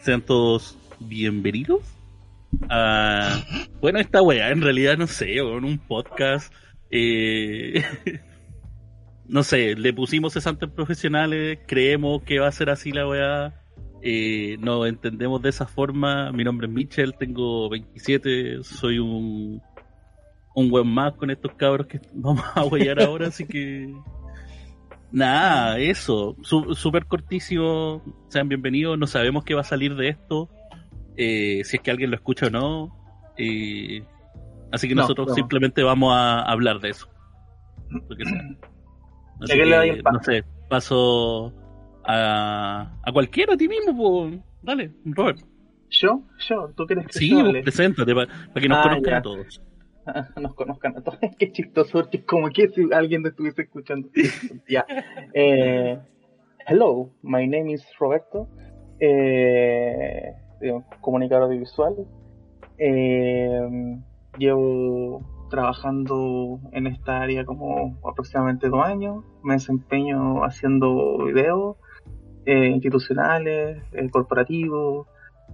sean todos bienvenidos a... Bueno, esta weá, en realidad no sé, en un podcast... Eh... no sé, le pusimos cesantes profesionales, creemos que va a ser así la weá, eh, nos entendemos de esa forma. Mi nombre es Mitchell, tengo 27, soy un, un más con estos cabros que vamos a huellar ahora, así que nada, eso, súper cortísimo, sean bienvenidos, no sabemos qué va a salir de esto, eh, si es que alguien lo escucha o no, eh, así que nosotros simplemente vamos a hablar de eso. Así que, no sé, paso a, a cualquiera, a ti mismo. Dale, Robert. ¿Yo? ¿Yo? ¿Tú quieres que Sí, preséntate, para que nos ah, conozcan a todos. nos conozcan a todos. Qué chistoso, como que si alguien estuviese escuchando. ya. Eh, hello, my name is Roberto. Eh, comunicador audiovisual. Eh, llevo trabajando en esta área como aproximadamente dos años. Me desempeño haciendo videos eh, institucionales, corporativos,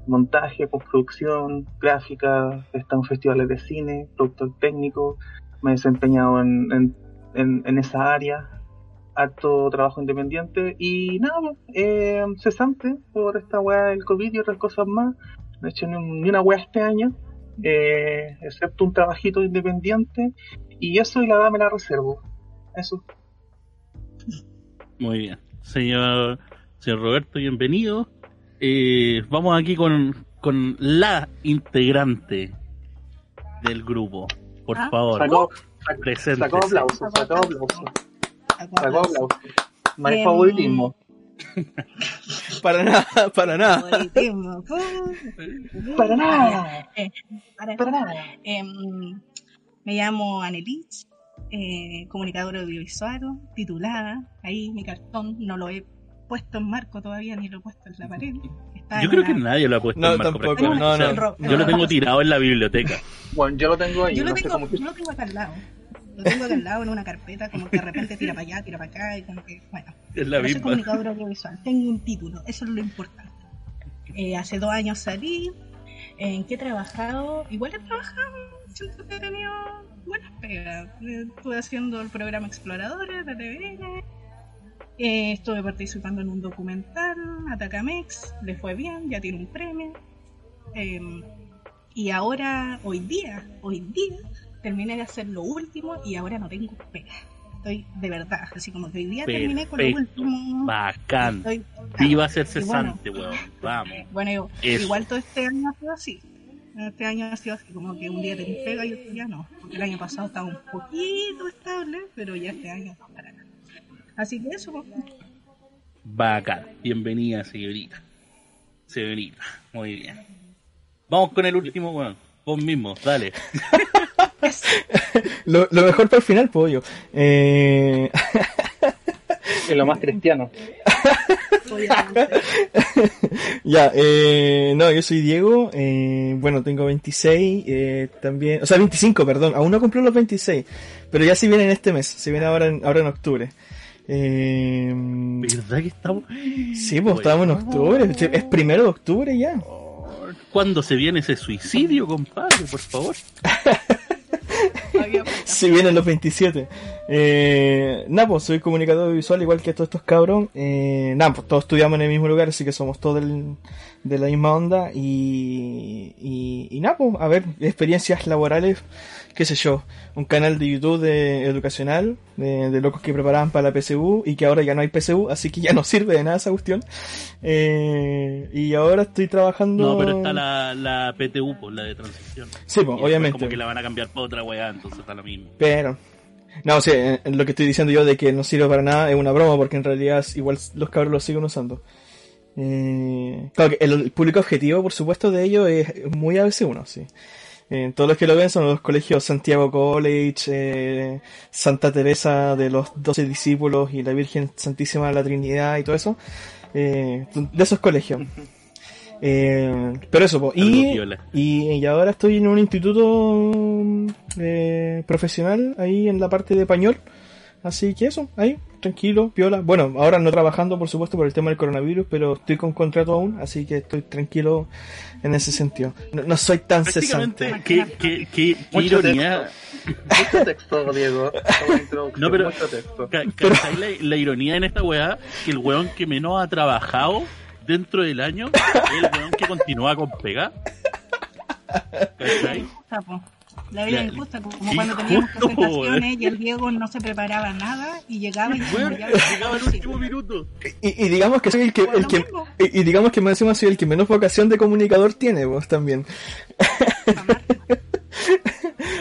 montaje, postproducción, gráfica, he en festivales de cine, productor técnico, me he desempeñado en, en, esa área, harto trabajo independiente y nada, eh, cesante por esta weá del COVID y otras cosas más. No he hecho ni, una weá este año, eh, excepto un trabajito independiente y eso y la edad me la reservo. Eso. Muy bien. Señor Señor Roberto, bienvenido. Eh, vamos aquí con, con la integrante del grupo. Por ah, favor, sacó, presente. Sacó aplauso, sacó aplauso. Sacó aplauso. No favoritismo. para nada, para nada. Favoritismo. para nada. Eh, para, para, nada. Eh, me llamo Anelich, eh, comunicadora audiovisual, titulada. Ahí mi cartón no lo he puesto en marco todavía, ni lo he puesto en la pared. yo creo que nadie lo ha puesto en marco. Tampoco, no, no, yo lo tengo tirado en la biblioteca. Bueno, yo lo tengo ahí. Yo lo, tengo, yo lo tengo acá al lado. Lo tengo acá al lado en una carpeta, como que de repente tira para allá, tira para acá, y como que, bueno. Es la misma. Soy comunicador audiovisual, tengo un título, eso es lo importante. Eh, hace dos años salí, ¿en qué he trabajado? Igual he trabajado, siento que he tenido buenas pegas. Estuve haciendo el programa Exploradores de TVN, eh, estuve participando en un documental, Atacamex, le fue bien, ya tiene un premio. Em, y ahora, hoy día, hoy día, terminé de hacer lo último y ahora no tengo pega. Estoy de verdad, así como que hoy día terminé con lo último. Bacán. Viva a ser cesante, weón. Vamos. Bueno, igual todo este año ha sido así. Este año ha sido así, como que un día tenés pega y otro día no. Porque el año pasado estaba un poquito estable, pero ya este año no para nada. Así que eso. Bacán. Bienvenida, señorita. Señorita. Muy bien. Vamos con el último, weón. Vos mismo, dale. lo, mejor para el final, pollo. Eh... es lo más cristiano. ya, eh, no, yo soy Diego, eh, bueno, tengo 26, eh, también, o sea, 25, perdón, aún no cumplo los 26, pero ya si viene en este mes, si viene ahora en, ahora en octubre. Eh, ¿Verdad que estamos? Sí, pues estamos en octubre. Es primero de octubre ya. ¿Cuándo se viene ese suicidio, compadre? Por favor. si vienen los 27. Eh, nada, pues soy comunicador visual igual que todos estos cabros. Eh, nada, pues todos estudiamos en el mismo lugar, así que somos todos de la misma onda. Y, y, y nada, pues a ver, experiencias laborales qué sé yo, un canal de YouTube de, educacional de, locos que preparaban para la PSU y que ahora ya no hay PSU, así que ya no sirve de nada esa cuestión. Eh, y ahora estoy trabajando. No, pero está la, la PTU, pues la de transición. Sí, pues, obviamente. Como que la van a cambiar por otra weá, entonces está lo mismo. Pero. No, o sea, lo que estoy diciendo yo de que no sirve para nada es una broma, porque en realidad igual los cabros lo siguen usando. Eh, claro que el, público objetivo, por supuesto, de ellos es muy ABC1, sí. Eh, todos los que lo ven son los colegios Santiago College, eh, Santa Teresa de los Doce Discípulos y la Virgen Santísima de la Trinidad y todo eso. Eh, de esos colegios. pero eso, y, y, ahora estoy en un instituto profesional ahí en la parte de español Así que eso, ahí, tranquilo, piola. Bueno, ahora no trabajando, por supuesto, por el tema del coronavirus, pero estoy con contrato aún, así que estoy tranquilo en ese sentido. No, no soy tan cesante. Qué, qué, qué, qué Mucho ironía. Mucho texto, Diego. No, pero- Mucho texto. Ca- ¿Cachai la, la ironía en esta weá? Que el weón que menos ha trabajado dentro del año es el weón que continúa con pega. ¿Cachai? La vida Ya, injusta, como cuando teníamos presentaciones y el Diego no se preparaba nada y llegaba y moría. llegaba el último minuto. Y, y digamos que soy el que, el que Bueno, y, y digamos que más encima soy el que menos vocación de comunicador tiene, vos también.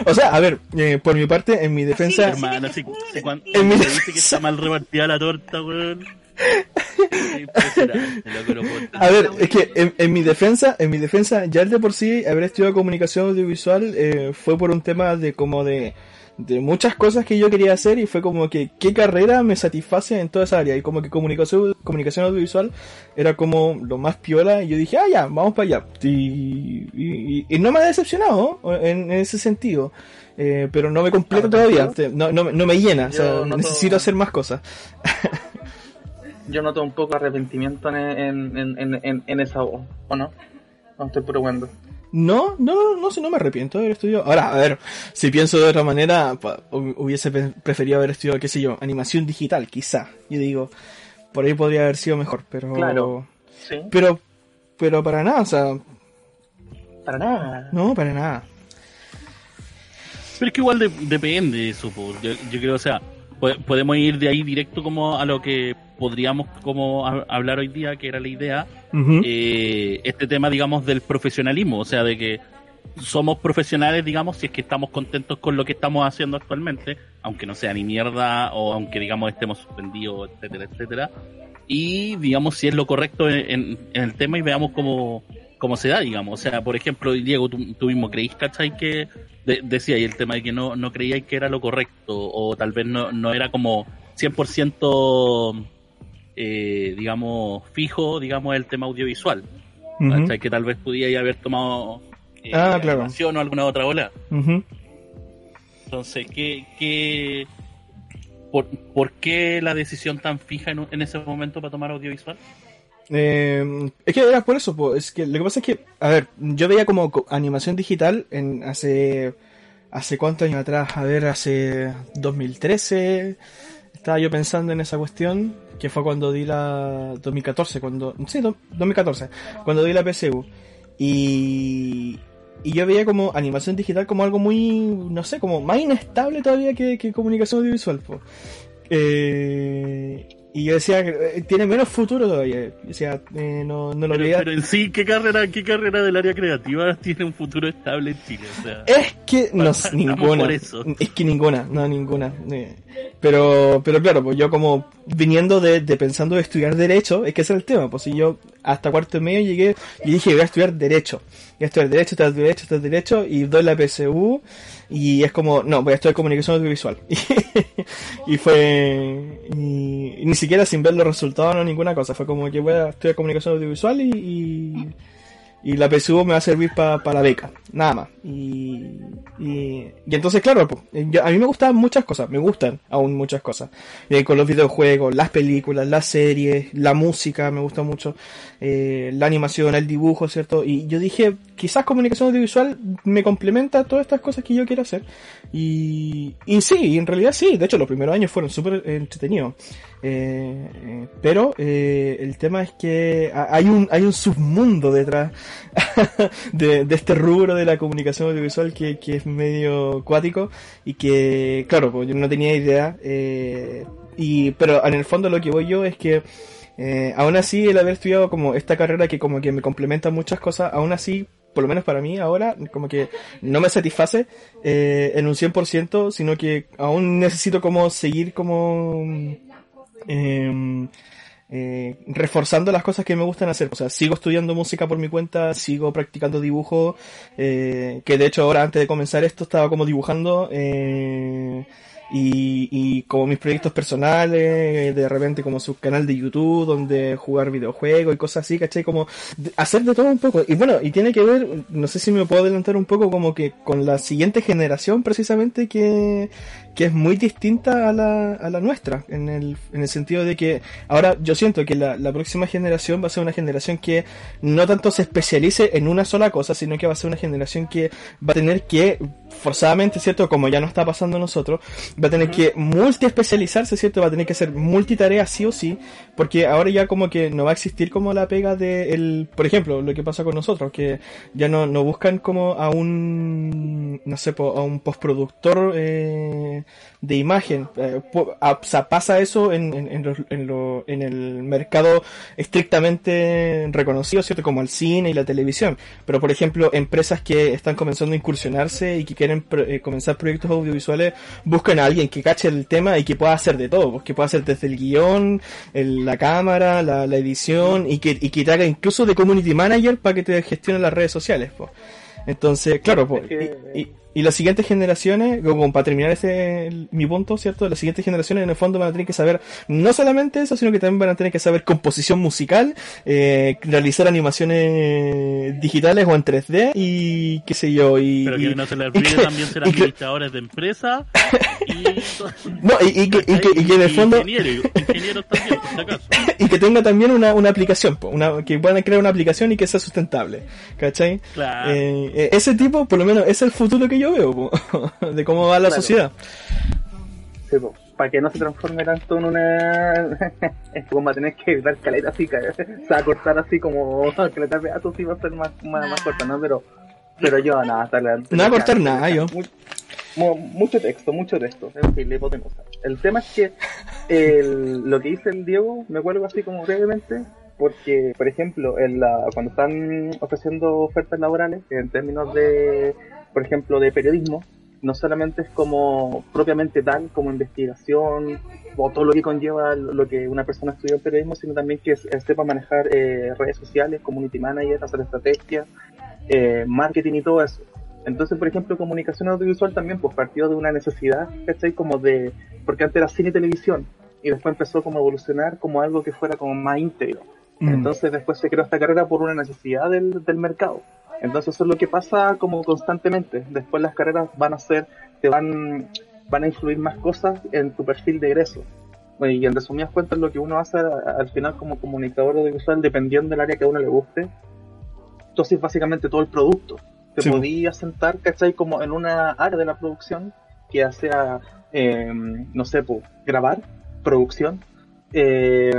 o sea, a ver, eh, por mi parte, en mi defensa, Sí, Hermano, si, si cuando En mi- se dice que está mal repartida la torta, weón. Entender. A ver, es que en, en mi defensa, en mi defensa, ya el de por sí haber estudiado comunicación audiovisual eh, fue por un tema de como de, de muchas cosas que yo quería hacer y fue como que qué carrera me satisface en toda esa área y como que comunicación, comunicación audiovisual era como lo más piola y yo dije, ah ya, vamos para allá. Y, y- y no me ha decepcionado en, en ese sentido. Eh, pero no me completo Ah, todavía, no, no, no me llena, o sea, Yo noto- necesito hacer más cosas. Yo noto un poco arrepentimiento en, en, en, en, esa voz, ¿o no? No estoy probando. No, no, no sé, no me arrepiento de haber estudiado. Ahora, a ver, si pienso de otra manera, hubiese preferido haber estudiado, qué sé yo, animación digital, quizá. Yo digo, por ahí podría haber sido mejor, pero. Claro. Sí, Pero, pero para nada, o sea, para nada. no, para nada. Pero es que igual de- depende de eso, yo, yo creo, o sea, podemos ir de ahí directo como a lo que podríamos como ha- hablar hoy día, que era la idea, eh, este tema, digamos, del profesionalismo, o sea, de que somos profesionales, digamos, si es que estamos contentos con lo que estamos haciendo actualmente, aunque no sea ni mierda o aunque, digamos, estemos suspendidos, etcétera, etcétera, y, digamos, si es lo correcto en, en- en el tema y veamos cómo, cómo se da, digamos. O sea, por ejemplo, Diego, tú, tú mismo creís, ¿cachai? Que de- decía, y el tema de que no, no creíais que era lo correcto, o tal vez no, no era como 100% eh, digamos, fijo, digamos, el tema audiovisual. ¿cachai? Que tal vez pudiera haber tomado eh, Ah, claro. o alguna otra ola. Entonces, ¿qué, qué, por, por qué la decisión tan fija en, en ese momento para tomar audiovisual? Eh, es que era por eso, po, es que lo que pasa es que, a ver, yo veía como co- animación digital en hace, hace cuántos años atrás, a ver, hace 2013, estaba yo pensando en esa cuestión, que fue cuando di la 2014, cuando, sí, do- 2014, cuando di la PSU, y, y yo veía como animación digital como algo muy, no sé, como más inestable todavía que, que comunicación audiovisual, po. Eh, y yo decía que eh, tiene menos futuro todavía. O sea, eh, no, no lo Pero, veía. pero en sí, ¿qué carrera, ¿qué carrera del área creativa tiene un futuro estable en Chile? O sea, Es que no, ninguna. por eso. Es que ninguna, no, ninguna. Eh, Pero, pero claro, pues yo como viniendo de, pensando de estudiar Derecho, es que ese es el tema. Pues si yo hasta cuarto y medio llegué y dije voy a estudiar Derecho. Voy a estudiar Derecho, tras Derecho, tras Derecho, y doy la PSU, y es como, no, voy a estudiar Comunicación Audiovisual. y fue, y, ni siquiera sin ver los resultados, no ninguna cosa. Fue como que voy a estudiar Comunicación Audiovisual y, y la PSU me va a servir para la beca, nada más. Y, y, y entonces, claro, pues, yo- a mí me gustan muchas cosas, me gustan aún muchas cosas. Eh, con los videojuegos, las películas, las series, la música, me gusta mucho, eh, la animación, el dibujo, ¿cierto? Y yo dije, quizás comunicación audiovisual me complementa todas estas cosas que yo quiero hacer. Y, y sí, en realidad sí, de hecho los primeros años fueron súper entretenidos. Eh, eh, pero eh, el tema es que ha- hay un, hay un submundo detrás de, de este rubro de la comunicación audiovisual que, que es medio cuático y que, claro, pues yo no tenía idea. eh, y, pero en el fondo lo que voy yo es que eh, aún así el haber estudiado como esta carrera que como que me complementa muchas cosas, aún así por lo menos para mí ahora, como que no me satisface eh, en un 100%, sino que aún necesito como seguir como eh, eh, reforzando las cosas que me gustan hacer. O sea, sigo estudiando música por mi cuenta, sigo practicando dibujo, eh, que de hecho ahora antes de comenzar esto estaba como dibujando. Eh, y, y como mis proyectos personales, de repente como su canal de YouTube, donde jugar videojuegos y cosas así, ¿cachai? Como hacer de todo un poco. Y bueno, y tiene que ver, no sé si me puedo adelantar un poco como que con la siguiente generación precisamente que, que es muy distinta a la, a la nuestra, en el, en el sentido de que ahora yo siento que la, la próxima generación va a ser una generación que no tanto se especialice en una sola cosa, sino que va a ser una generación que va a tener que, forzadamente, ¿cierto? Como ya no está pasando nosotros, va a tener que multi-especializarse, ¿cierto? Va a tener que hacer multitarea sí o sí, porque ahora ya como que no va a existir como la pega de el, por ejemplo, lo que pasa con nosotros, que ya no, no buscan como a un, no sé, a un postproductor eh, de imagen. Eh, pu- a- o sea, pasa eso en, en, en, en lo- en el mercado estrictamente reconocido, ¿cierto? Como el cine y la televisión. Pero, por ejemplo, empresas que están comenzando a incursionarse y que quieren pro- eh, comenzar proyectos audiovisuales, buscan a alguien que cache el tema y que pueda hacer de todo, pues, que pueda hacer desde el guion, el- la cámara, la, la edición y que, y que te haga incluso de community manager para que te gestione las redes sociales, pues. Entonces, claro, pues, y- y las siguientes generaciones, como para terminar el- mi punto, ¿cierto? Las siguientes generaciones en el fondo van a tener que saber no solamente eso, sino que también van a tener que saber composición musical, eh, realizar animaciones digitales o en 3D y qué sé yo, y, Pero que no se les olvide también ser administradores de empresa no, y, y que, y que- y que en el y fondo ingenieros, ingenieros también, por si acaso. y que tenga también una, una aplicación, po, una, que puedan crear una aplicación y que sea sustentable, ¿cachai? Claro. Eh, eh, ese tipo, por lo menos, es el futuro que yo veo, po, de cómo va la Claro. sociedad. Sí, po, para que no se transforme tanto en una. es como va a tener que dar caleta así, o sea, cortar así como caleta de datos y va a ser más, más, más corta, ¿no? Pero, pero yo nada, hasta la- No va a cortar nada, yo. Mucho texto, mucho texto, en fin, le hipotenusa. El tema es que el- lo que dice el Diego, me acuerdo así como brevemente, porque, por ejemplo, en la, cuando están ofreciendo ofertas laborales, en términos de, por ejemplo, de periodismo, no solamente es como propiamente tal, como investigación, o todo lo que conlleva lo que una persona estudió en periodismo, sino también que sepa manejar eh, redes sociales, community manager, hacer estrategias, eh, marketing y todo eso. Entonces, por ejemplo, comunicación audiovisual también pues partió de una necesidad, ¿cachai? Como de, porque antes era cine y televisión, y después empezó como a evolucionar como algo que fuera como más íntegro. Mm. Entonces después se creó esta carrera por una necesidad del, del mercado. Entonces eso es lo que pasa como constantemente. Después las carreras van a ser, te van, van a influir más cosas en tu perfil de egreso. Y en resumidas cuentas lo que uno hace al final como comunicador audiovisual, dependiendo del área que a uno le guste, haces básicamente todo el producto. Te Sí. podías sentar, ¿cachai? Como en una área de la producción, que ya sea, eh, no sé, pues, grabar, producción, eh,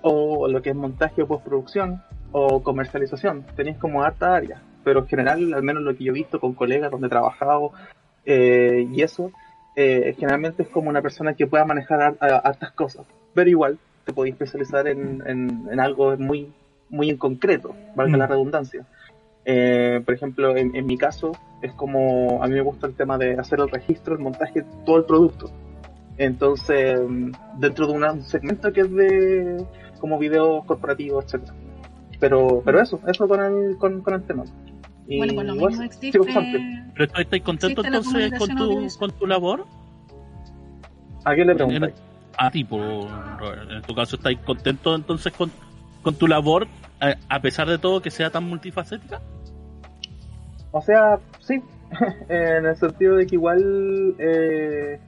o lo que es montaje o postproducción, o comercialización. Tenéis como harta área, pero en general, al menos lo que yo he visto con colegas donde he trabajado eh, y eso, eh, generalmente es como una persona que pueda manejar hartas cosas, pero igual te podéis especializar en, en, en algo muy, muy en concreto, valga Mm. la redundancia. Eh, por ejemplo, en, en mi caso, es como a mí me gusta el tema de hacer el registro, el montaje, todo el producto. Entonces, dentro de una- un segmento que es de como videos corporativos, etcétera. Pero, pero eso, eso con el, con, con el tema. Y Bueno, por lo sí, existe. bastante. Pero ¿estás estás contento entonces con tu, con tu labor? ¿A quién le preguntáis? A ti, por, en tu caso, ¿estás contento entonces con, con tu labor, a, a pesar de todo que sea tan multifacética? O sea, sí, en el sentido de que igual eh,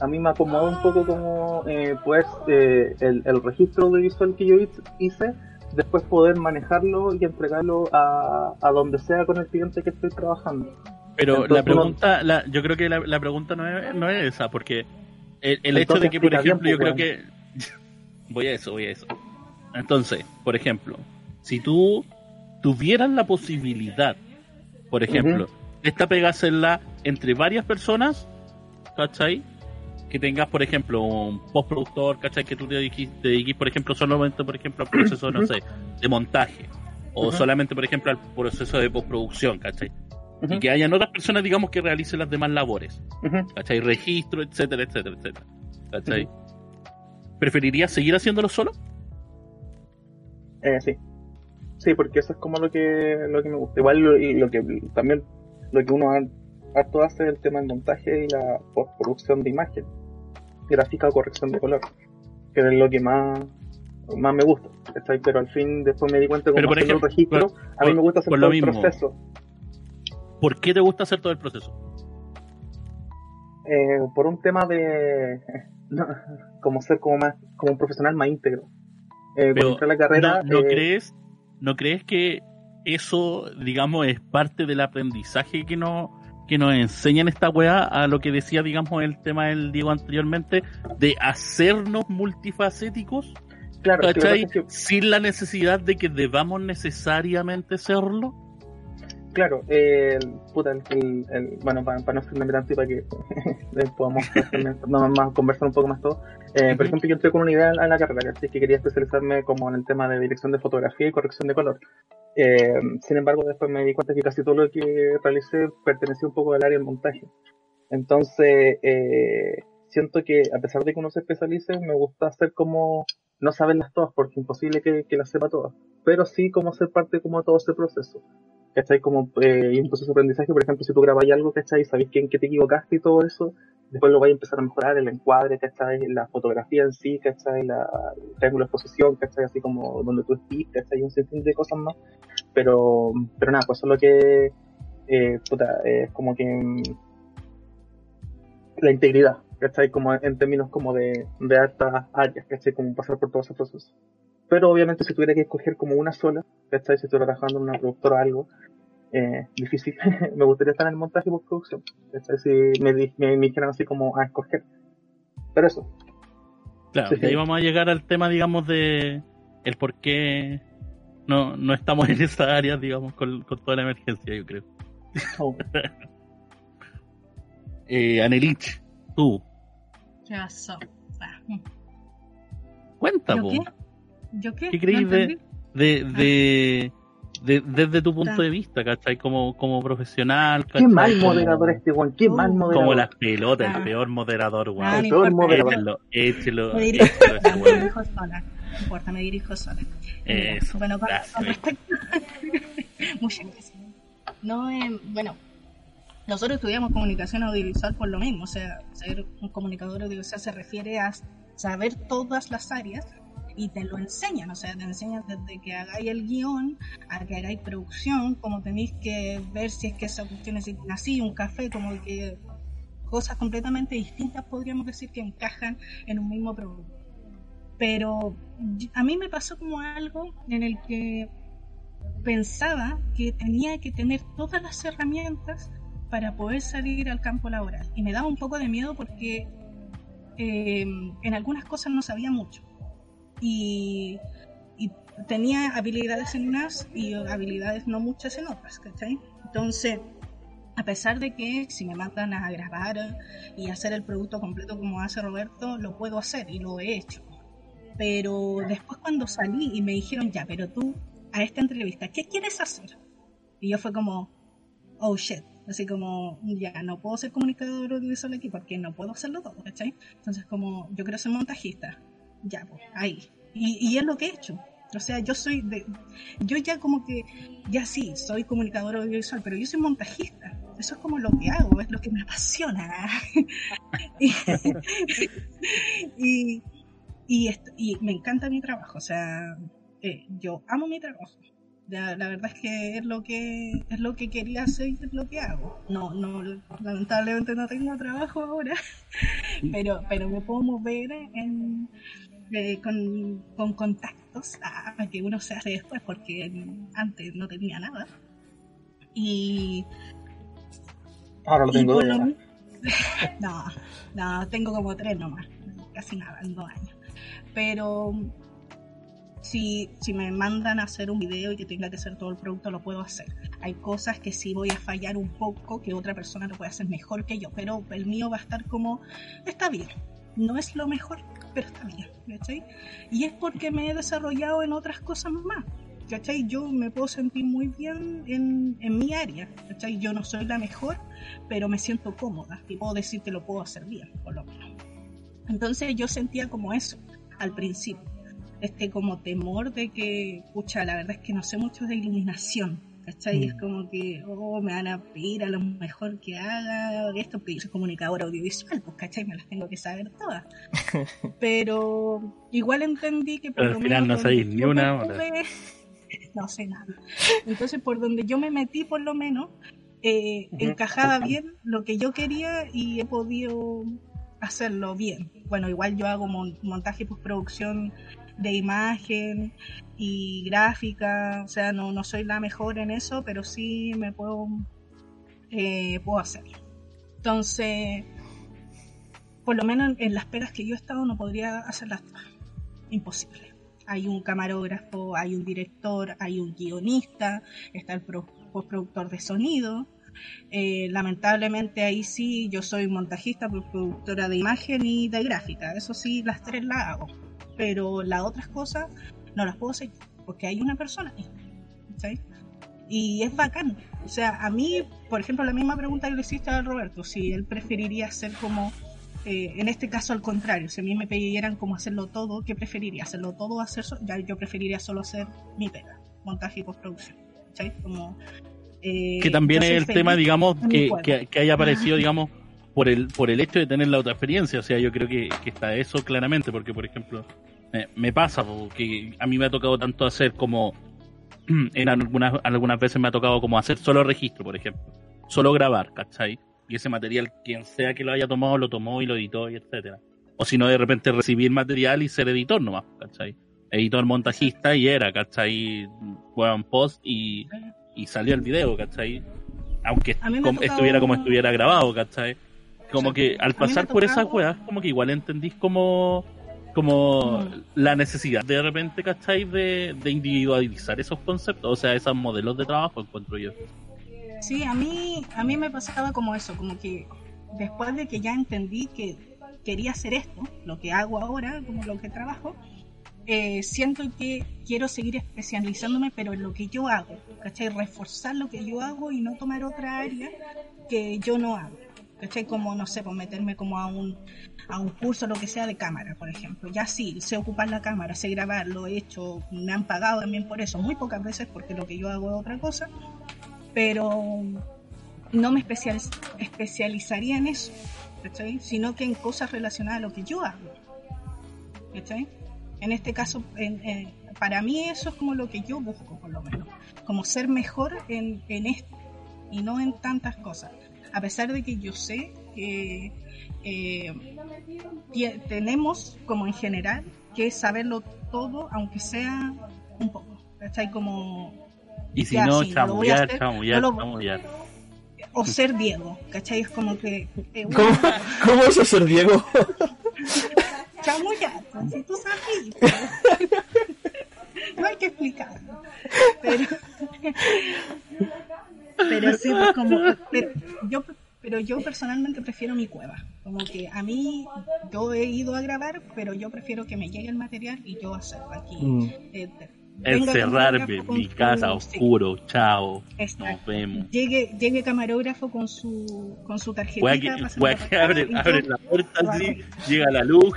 a mí me acomoda un poco como eh, pues eh, el, el registro audiovisual que yo hice- después poder manejarlo y entregarlo a, a donde sea con el cliente que estoy trabajando. Pero Entonces, la pregunta, la, yo creo que la, la pregunta no es, no es esa, porque el, el hecho de que, por ejemplo, yo creo pues, que... Voy a eso, voy a eso. Entonces, por ejemplo, si tú tuvieras la posibilidad, por ejemplo, esta pegársela entre varias personas, ¿cachai? Que tengas, por ejemplo, un postproductor, ¿cachai? Que tú te dediques, por ejemplo, solamente, por ejemplo, al proceso, no sé, de montaje. O solamente, por ejemplo, al proceso de postproducción, ¿cachai? Y que hayan otras personas, digamos, que realicen las demás labores. ¿Cachai? Registro, etcétera, etcétera, etcétera. ¿Cachai? ¿Preferirías seguir haciéndolo solo? Eh, sí. Sí, porque eso es como lo que, lo que me gusta. Igual lo, y lo que también lo que uno ha- harto hace es el tema del montaje y la postproducción de imagen, gráfica o corrección de color, que es lo que más, más me gusta. Pero al fin después me di cuenta como por ejemplo, registro, a mí por- me gusta hacer todo el proceso. ¿Por qué te gusta hacer todo el proceso? eh, por un tema de no, como ser como más como un profesional más íntegro. Eh, Pero, la carrera, ¿no, no eh, crees, ¿No crees que eso, digamos, es parte del aprendizaje que nos, que nos enseñan esta weá a lo que decía, digamos, el tema del Diego anteriormente, de hacernos multifacéticos? claro, Sin la necesidad de que debamos necesariamente serlo. Claro, eh, el, puta, el, el- el- bueno, para, no extenderme tanto y para que podamos más conversar un poco más todo. Eh, Por ejemplo, yo entré con una idea a la carrera, ¿cachai? que quería especializarme como en el tema de dirección de fotografía y corrección de color. Eh, sin embargo, después me di cuenta que casi todo lo que realicé pertenecía un poco al área del montaje. Entonces, eh, siento que a pesar de que uno se especialice, me gusta hacer como no saberlas todas, porque es imposible que, que las sepa todas, pero sí como ser parte como de todo ese proceso. ¿Cachai? Como eh, un proceso de aprendizaje, por ejemplo, si tú grabas algo, ¿cachai? Sabéis en qué te equivocaste y todo eso, después lo vais a empezar a mejorar, el encuadre, ¿cachai? La fotografía en sí, ¿cachai? La, el triángulo de exposición, ¿cachai? Así como donde tú estés, ¿cachai? Un sinfín de cosas más. Pero, pero nada, pues eso es lo que, eh, puta, es como que mm, la integridad, ¿cachai? Como en términos como de, de altas áreas, ¿cachai? Como pasar por todo ese proceso. Pero obviamente si tuviera que escoger como una sola, ¿cachai? Si estoy trabajando en una productora o algo, eh, difícil. me gustaría estar en el montaje y postproducción. ¿cachai? Si me, me, me dijeran así como a escoger. Pero eso, Claro, Sí, y ahí sí. vamos a llegar al tema, digamos, de el por qué no, no estamos en esa área, digamos, con, con toda la emergencia, yo creo. oh, Eh, Anelich, tú, ¿Qué pasó? Ah, mm. cuenta, ¿Yo po, qué? ¿Yo qué? ¿Qué creéis No de- de, de, de- desde tu punto Ah. de vista, ¿cachai? Como, como profesional, qué mal Como- moderador este Juan, qué mal Oh. moderador. Como las pelotas, Ah. el peor moderador, Ah, weón. no El peor importa. moderador. Échelo, échelo, Me dirijo, échelo a ese me weón. dirijo sola. No importa, me dirijo sola. Eso, Bueno, con, con respecto. Muchas gracias. No, eh, bueno, nosotros estudiamos comunicación audiovisual por lo mismo. O sea, ser un comunicador audiovisual se refiere a saber todas las áreas y te lo enseñan. O sea, te enseñan desde que hagáis el guion a que hagáis producción, como tenéis que ver si es que esa cuestión es así, un café, como que cosas completamente distintas podríamos decir que encajan en un mismo producto. Pero a mí me pasó como algo en el que pensaba que tenía que tener todas las herramientas para poder salir al campo laboral. Y me daba un poco de miedo porque eh, en algunas cosas no sabía mucho. Y, y tenía habilidades en unas y habilidades no muchas en otras, ¿cachai? Entonces, a pesar de que si me mandan a grabar y hacer el producto completo como hace Roberto, lo puedo hacer y lo he hecho. Pero después cuando salí y me dijeron, ya, pero tú a esta entrevista, ¿qué quieres hacer? Y yo fue como, oh shit, así como, ya, no puedo ser comunicador audiovisual aquí porque no puedo hacerlo todo, ¿cachai? Entonces como, yo quiero ser montajista, ya, pues, ahí. Y, y es lo que he hecho. O sea, yo soy de, yo ya como que, ya sí, soy comunicador audiovisual, pero yo soy montajista. Eso es como lo que hago, es lo que me apasiona. y, y, me encanta mi trabajo, o sea, eh, yo amo mi trabajo. La verdad es que es lo que es lo que quería hacer y es lo que hago. No, no, lamentablemente no tengo trabajo ahora, pero, pero me puedo mover en, eh, con, con contactos a, a que uno se hace después, porque antes no tenía nada. Y, Ahora lo tengo de lo no, no, tengo como tres nomás, casi nada, en dos años. Pero si, si me mandan a hacer un video y que tenga que hacer todo el producto, lo puedo hacer. Hay cosas que sí voy a fallar un poco, que otra persona lo puede hacer mejor que yo, pero el mío va a estar como, está bien. No es lo mejor, pero está bien, ¿cachai? Y es porque me he desarrollado en otras cosas más. ¿Cachai? Yo me puedo sentir muy bien en, en mi área, ¿cachai? Yo no soy la mejor, pero me siento cómoda y puedo decir que lo puedo hacer bien, por lo menos. Entonces yo sentía como eso al principio, este como temor de que, pucha, la verdad es que no sé mucho de iluminación, ¿cachai? Mm. Es como que, oh, me van a pedir a lo mejor que haga esto, porque yo soy comunicadora audiovisual, pues, ¿cachai? Me las tengo que saber todas. Pero igual entendí que por Pero lo al final menos no sabéis ni una, tuve- no sé nada. Entonces, por donde yo me metí, por lo menos, eh, encajaba bien lo que yo quería y he podido hacerlo bien. Bueno, igual yo hago mon- montaje y postproducción de imagen y gráfica, o sea, no, no soy la mejor en eso, pero sí me puedo, eh, puedo hacerlo. Entonces, por lo menos en, las pegas que yo he estado no podría hacerlas todas. Imposible. Hay un camarógrafo, hay un director, hay un guionista, está el pro- postproductor de sonido. Eh, lamentablemente ahí sí, yo soy montajista, productora de imagen y de gráfica. Eso sí, las tres las hago. Pero las otras cosas no las puedo hacer porque hay una persona. ¿cachai? Y es bacán. O sea, a mí, por ejemplo, la misma pregunta que le hiciste a Roberto, si él preferiría ser como, eh, en este caso al contrario, si a mí me pidieran como hacerlo todo, ¿qué preferiría? ¿Hacerlo todo o hacer so- ya yo preferiría solo hacer mi pega, montaje y postproducción. ¿cachai? Como, eh, que también es el tema, digamos, que, que haya aparecido, digamos, por el, por el hecho de tener la otra experiencia. O sea, yo creo que, que está eso claramente, porque, por ejemplo, me, me pasa, po, que a mí me ha tocado tanto hacer como, en algunas, algunas veces me ha tocado como hacer solo registro, por ejemplo, solo grabar, ¿cachai? Y ese material, quien sea que lo haya tomado, lo tomó y lo editó y etcétera. O si no, de repente recibir material y ser editor nomás, ¿cachai? Editor montajista y era, ¿cachai? Weón post y, y salió el video, ¿cachai? Aunque tocado- estuviera como estuviera grabado, ¿cachai? Como que al pasar por esas weas, como que igual entendís como, como Mm. la necesidad de repente, ¿cachai? De, de individualizar esos conceptos, o sea, esos modelos de trabajo, encuentro yo. Sí, a mí, a mí me pasaba como eso, como que después de que ya entendí que quería hacer esto, lo que hago ahora, como lo que trabajo, eh, siento que quiero seguir especializándome, pero en lo que yo hago, ¿cachai? Reforzar lo que yo hago y no tomar otra área que yo no hago, ¿cachai? Como, no sé, pues meterme como a un, a un curso, lo que sea, de cámara, por ejemplo. Ya sí, sé ocupar la cámara, sé grabar, lo he hecho, me han pagado también por eso, muy pocas veces porque lo que yo hago es otra cosa, pero no me especializ- especializaría en eso. Sino que en cosas relacionadas a lo que yo hago, ¿cachai? En este caso, para mí eso es como lo que yo busco, por lo menos, como ser mejor en, en esto y no en tantas cosas, a pesar de que yo sé que eh, tenemos, como en general, que saberlo todo, aunque sea un poco, ¿cachai? Como Y si no, chamullar, hacer, chamullar, no lo- chamullar. o ser Diego, ¿cachai? Es como que eh, ¿Cómo, ¿Cómo es eso, Diego? chamullar, pues, si tú sabes. No hay que explicarlo. Pero, pero sí, pues como, pero yo, pero yo personalmente prefiero mi cueva. Como que a mí, yo he ido a grabar, pero yo prefiero que me llegue el material y yo hacerlo aquí. Mm. Eh, venga Encerrarme en mi casa, oscuro, chao. exacto. Nos vemos. Llegue, llegue camarógrafo con su, con su tarjetita. Que, abre, yo- abre la puerta así, llega la luz.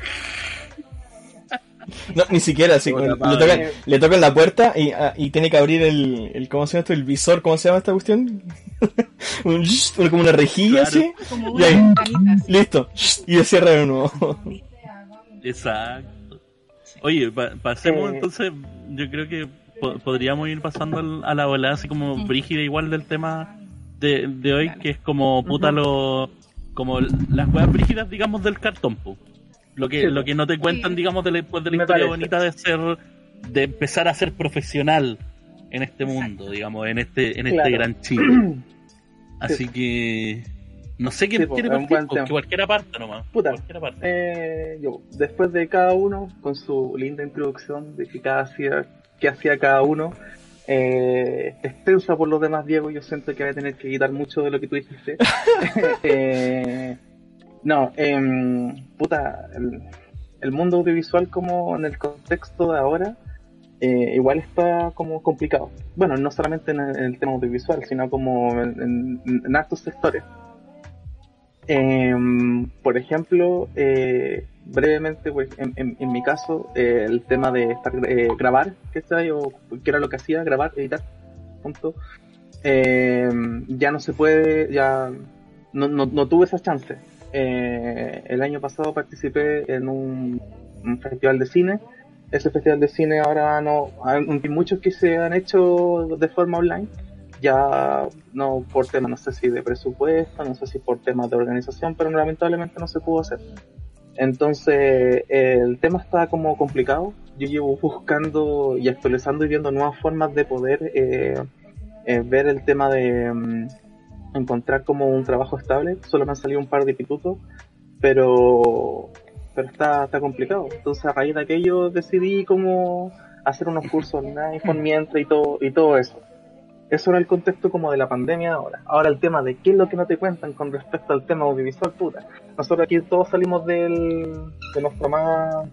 No, ni siquiera, así, le, tocan, le tocan la puerta y, ah, y tiene que abrir el, el, ¿cómo se llama esto? El visor, ¿cómo se llama esta cuestión? Un como una rejilla Claro. así, como Y ahí- listo, y se cierra de nuevo. Exacto. Oye, pa- pasemos Eh. entonces, yo creo que po- podríamos ir pasando al- a la volada así como brígida igual del tema de, de hoy, que es como puta lo como las weas brígidas digamos del cartón, po. Lo que, Sí, lo que no te cuentan, Sí. digamos, de la, después de la historia parece. bonita de ser, de empezar a ser profesional en este mundo, digamos, en este, en este Claro. gran Chile. Así que no sé quién Sí, po, quiere partir, buen po, tema. que cualquiera parte nomás. Puta. Cualquiera parte. Eh, yo, después de cada uno, con su linda introducción de qué cada hacía, qué hacía cada uno, eh, extensa por los demás, Diego, yo siento que voy a tener que quitar mucho de lo que tú dijiste. Eh, no, em, puta, el, mundo audiovisual como en el contexto de ahora, eh, igual está como complicado. Bueno, no solamente en el, tema audiovisual, sino como en, en, sectores. Em, por ejemplo, eh, brevemente, pues, en, mi caso, eh, el tema de estar, eh, grabar, ¿cachai? O que era lo que hacía, grabar, editar, punto. Em, ya no se puede, ya no, no, no tuve esa chance. Eh, el año pasado participé en un, un festival de cine. Ese festival de cine ahora no, hay muchos que se han hecho de forma online ya no por temas, no sé si de presupuesto, no sé si por temas de organización, pero lamentablemente no se pudo hacer. Entonces, el tema está como complicado. Yo llevo buscando y actualizando y viendo nuevas formas de poder eh, eh, ver el tema de mm, encontrar como un trabajo estable. Solo me han salido un par de institutos, pero, pero está, está complicado. Entonces, a raíz de aquello decidí como hacer unos cursos online por mientras y todo, y todo eso. Eso era el contexto como de la pandemia ahora. Ahora el tema de qué es lo que no te cuentan con respecto al tema audiovisual, puta. Nosotros aquí todos salimos del, de nuestro más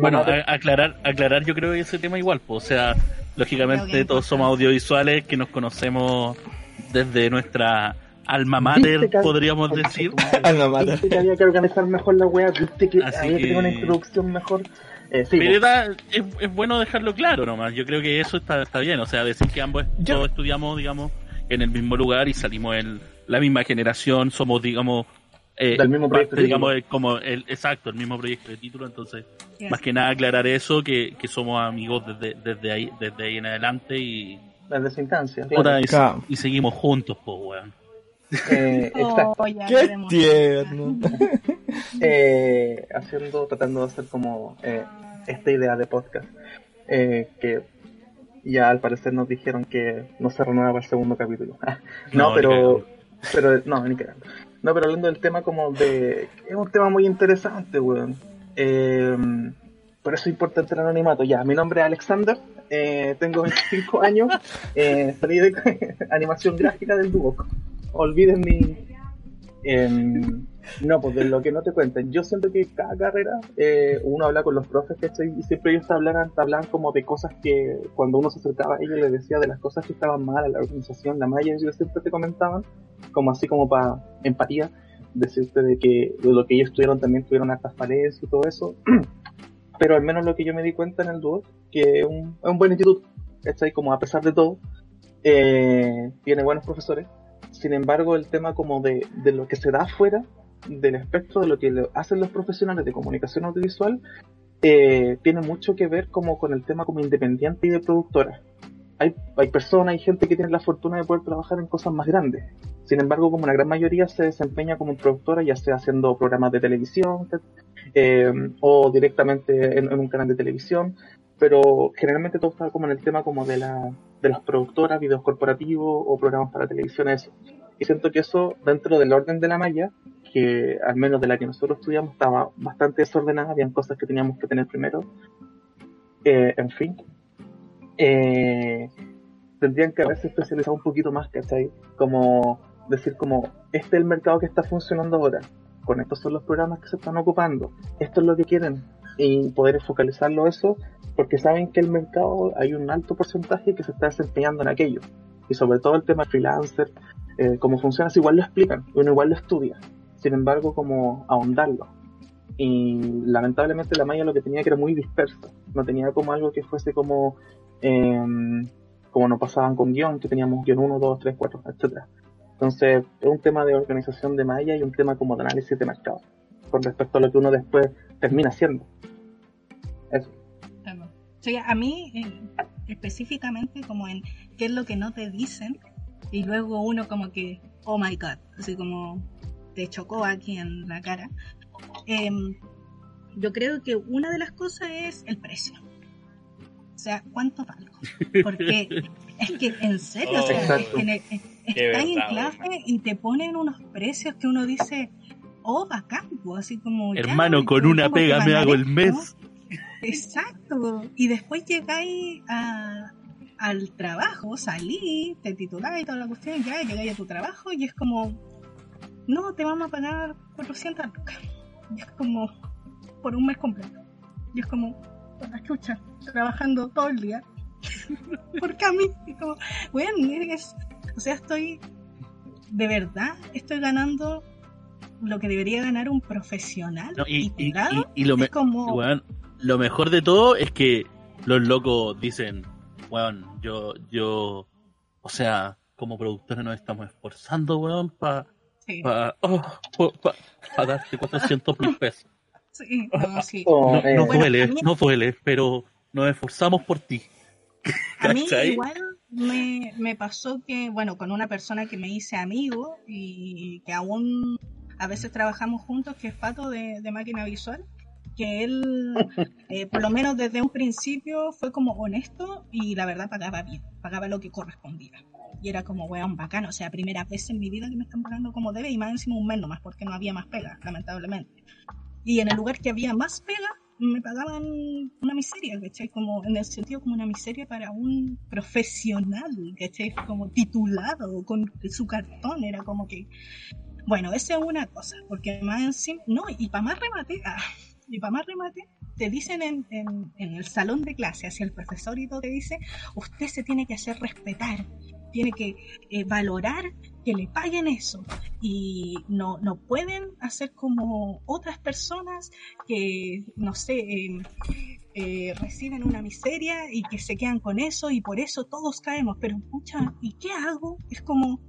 Bueno, aclarar, aclarar yo creo que ese tema igual, pues, o sea, lógicamente todos somos audiovisuales que nos conocemos desde nuestra alma mater, podríamos decir. alma mater. Viste que había que organizar mejor la wea, viste que había que tener una introducción mejor. Eh, Pero es, bueno dejarlo claro nomás. Yo creo que eso está, está bien. O sea, decir que ambos todos estudiamos, digamos, en el mismo lugar y salimos en la misma generación, somos, digamos, eh, del mismo proyecto digamos, como el, exacto, el mismo proyecto de título. Entonces, más que nada aclarar eso, que, que somos amigos desde, desde ahí, desde ahí en adelante y desde su instancia. Y, seguimos juntos, pues, weón. Eh, oh, Qué tierno. eh, haciendo, tratando de hacer como eh, esta idea de podcast. Eh, que ya al parecer nos dijeron que no se renueva el segundo capítulo. no, pero, pero no, ni No, pero hablando del tema como de... Es un tema muy interesante, weón. Eh, por eso es importante el anonimato. Ya, mi nombre es Alexander, eh, tengo 25 años, eh, salí de animación gráfica del Duoc. Olviden. Em, no, pues de lo que no te cuenten. Yo siento que cada carrera eh, uno habla con los profes que estoy, y siempre ellos hablan, hablan como de cosas que cuando uno se acercaba a ellos les decía de las cosas que estaban mal a la organización, la malla, ellos siempre te comentaban, como así como para empatía, decirte de que de lo que ellos tuvieron también tuvieron hartas falencias y todo eso. pero al menos lo que yo me di cuenta en el dúo, que es un, es un buen instituto, ¿cachai? Como a pesar de todo, eh, tiene buenos profesores. Sin embargo, el tema como de, de lo que se da afuera, del espectro de lo que hacen los profesionales de comunicación audiovisual, eh, tiene mucho que ver como con el tema como independiente y de productora. Hay, hay personas, hay gente que tiene la fortuna de poder trabajar en cosas más grandes. Sin embargo, como una gran mayoría se desempeña como productora, ya sea haciendo programas de televisión, eh, o directamente en, un canal de televisión, pero generalmente todo está como en el tema como de, la, de las productoras, videos corporativos o programas para televisión, eso. Y siento que eso, dentro del orden de la malla, que al menos de la que nosotros estudiamos, estaba bastante desordenada, habían cosas que teníamos que tener primero. Eh, en fin, eh, tendrían que haberse especializado un poquito más, ¿cachai? Como decir como, este es el mercado que está funcionando ahora, con estos son los programas que se están ocupando, esto es lo que quieren, y poder focalizarlo eso, porque saben que el mercado hay un alto porcentaje que se está desempeñando en aquello, y sobre todo el tema freelancer, eh, cómo funciona, igual lo explican, uno igual lo estudia, sin embargo como ahondarlo. Y lamentablemente la malla lo que tenía que era muy dispersa, no tenía como algo que fuese como, em, como no pasaban con guion, que teníamos guion 1, 2, 3, 4, etcétera entonces, es un tema de organización de malla y un tema como de análisis de mercado, con respecto a lo que uno después termina haciendo. Eso. a mí, específicamente, como en qué es lo que no te dicen, y luego uno como que, oh my god, así como te chocó aquí en la cara. Em, yo creo que una de las cosas es el precio. O sea, ¿cuánto valgo? Porque es que, en serio, o sea, en el, estás en clase y te ponen unos precios que uno dice, oh, bacán, así como... Hermano, con una pega me hago el mes. Exacto. Y después llegáis a, al trabajo, salí, te tituláis y toda la cuestión, ya llegáis a tu trabajo y es como, no, te vamos a pagar 400 lucas. Y es como, por un mes completo. Y es como, por la chucha, trabajando todo el día. Porque a mí, como, bueno, es, o sea, estoy, de verdad, estoy ganando lo que debería ganar un profesional. y, lo, como... lo mejor de todo es que los locos dicen, weón, yo, yo, o sea, como productores nos estamos esforzando, weón, para oh, pa, darte 400 mil pesos. Sí, no, sí. no, no duele, no duele, pero nos esforzamos por ti. A mí igual me, me pasó que, bueno, con una persona que me hice amigo y que aún a veces trabajamos juntos, que es Pato de, de Máquina Visual, que él, eh, por lo menos desde un principio, fue como honesto y la verdad pagaba bien, pagaba lo que correspondía. Y era como, weón, bacano, o sea, primera vez en mi vida que me están pagando como debe y más encima un mes nomás, porque no había más pega, lamentablemente. Y en el lugar que había más pega, me pagaban una miseria, ¿cachai? Como en el sentido como una miseria para un profesional, ¿cachai? Como titulado con su cartón, era como que... Bueno, esa es una cosa, porque más encima... No, y para más remate, ah, y para más remate, te dicen en, en, en el salón de clase, hacia el profesor y todo, te dice, usted se tiene que hacer respetar, tiene que eh, valorar que le paguen eso y no, no pueden hacer como otras personas que, no sé, eh, eh, reciben una miseria y que se quedan con eso y por eso todos caemos, pero pucha, ¿y qué hago? Es como,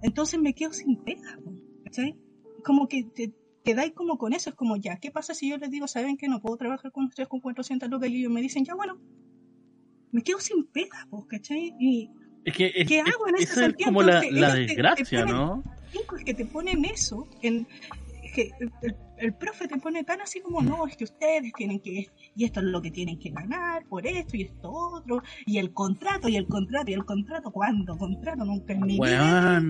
entonces me quedo sin pega, ¿cachai? Como que te quedáis como con eso, es como ya, ¿qué pasa si yo les digo, saben que no puedo trabajar con ustedes con 400 lucas y ellos me dicen, ya bueno, me quedo sin pega, ¿cachai? Y Es que es, ¿Qué hago en ese esa es sentido? como la, la ellos te- te desgracia, ponen- ¿no? es que te ponen eso en que el, el- profe te pone tan así como no es que ustedes tienen que y esto es lo que tienen que ganar por esto y esto otro y el contrato y el contrato y el contrato cuándo contrato nunca en mi vida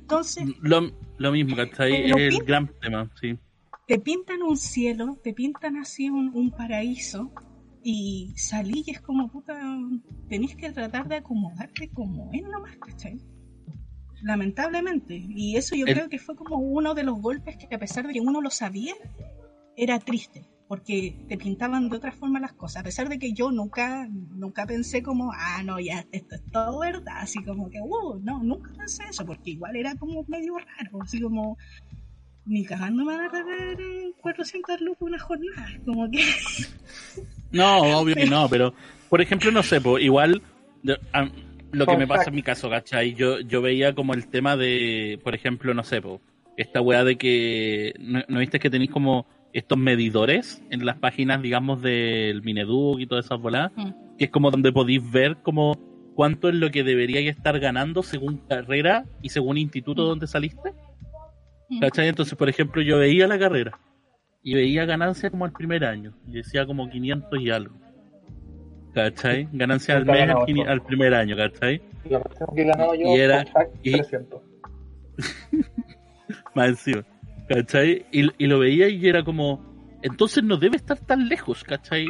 entonces Lo, lo mismo, ¿cachai? Es el pintan. gran tema, sí. te pintan un cielo te pintan así un, un paraíso y salí y es como puta tenés que tratar de acomodarte como es nomás ¿cachai? lamentablemente y eso yo El- creo que fue como uno de los golpes que a pesar de que uno lo sabía era triste porque te pintaban de otra forma las cosas a pesar de que yo nunca nunca pensé como ah no ya esto es todo verdad así como que uh no nunca pensé eso porque igual era como medio raro así como ni cagando me van a pagar eh, 400 lucas una jornada como que No, obvio que no, pero por ejemplo, no sé, po, igual a- lo que me pasa en mi caso, ¿cachai? Yo, yo veía como el tema de, por ejemplo, no sé, po, esta weá de que, ¿no, no viste que tenéis como estos medidores en las páginas, digamos, del Mineduc y todas esas bolas? Mm. Que es como donde podéis ver como cuánto es lo que deberíais estar ganando según carrera y según instituto Mm. donde saliste. ¿Cachai? Entonces, por ejemplo, yo veía la carrera y veía ganancia como al primer año y decía como 500 y algo. ¿Cachai? Ganancia al mes al, ganaba al primer año, ¿cachai? La que he ganado yo, Y era- y- 300. Más encima. ¿Cachai? Y, y lo veía y era como, entonces no debe estar tan lejos, ¿cachai?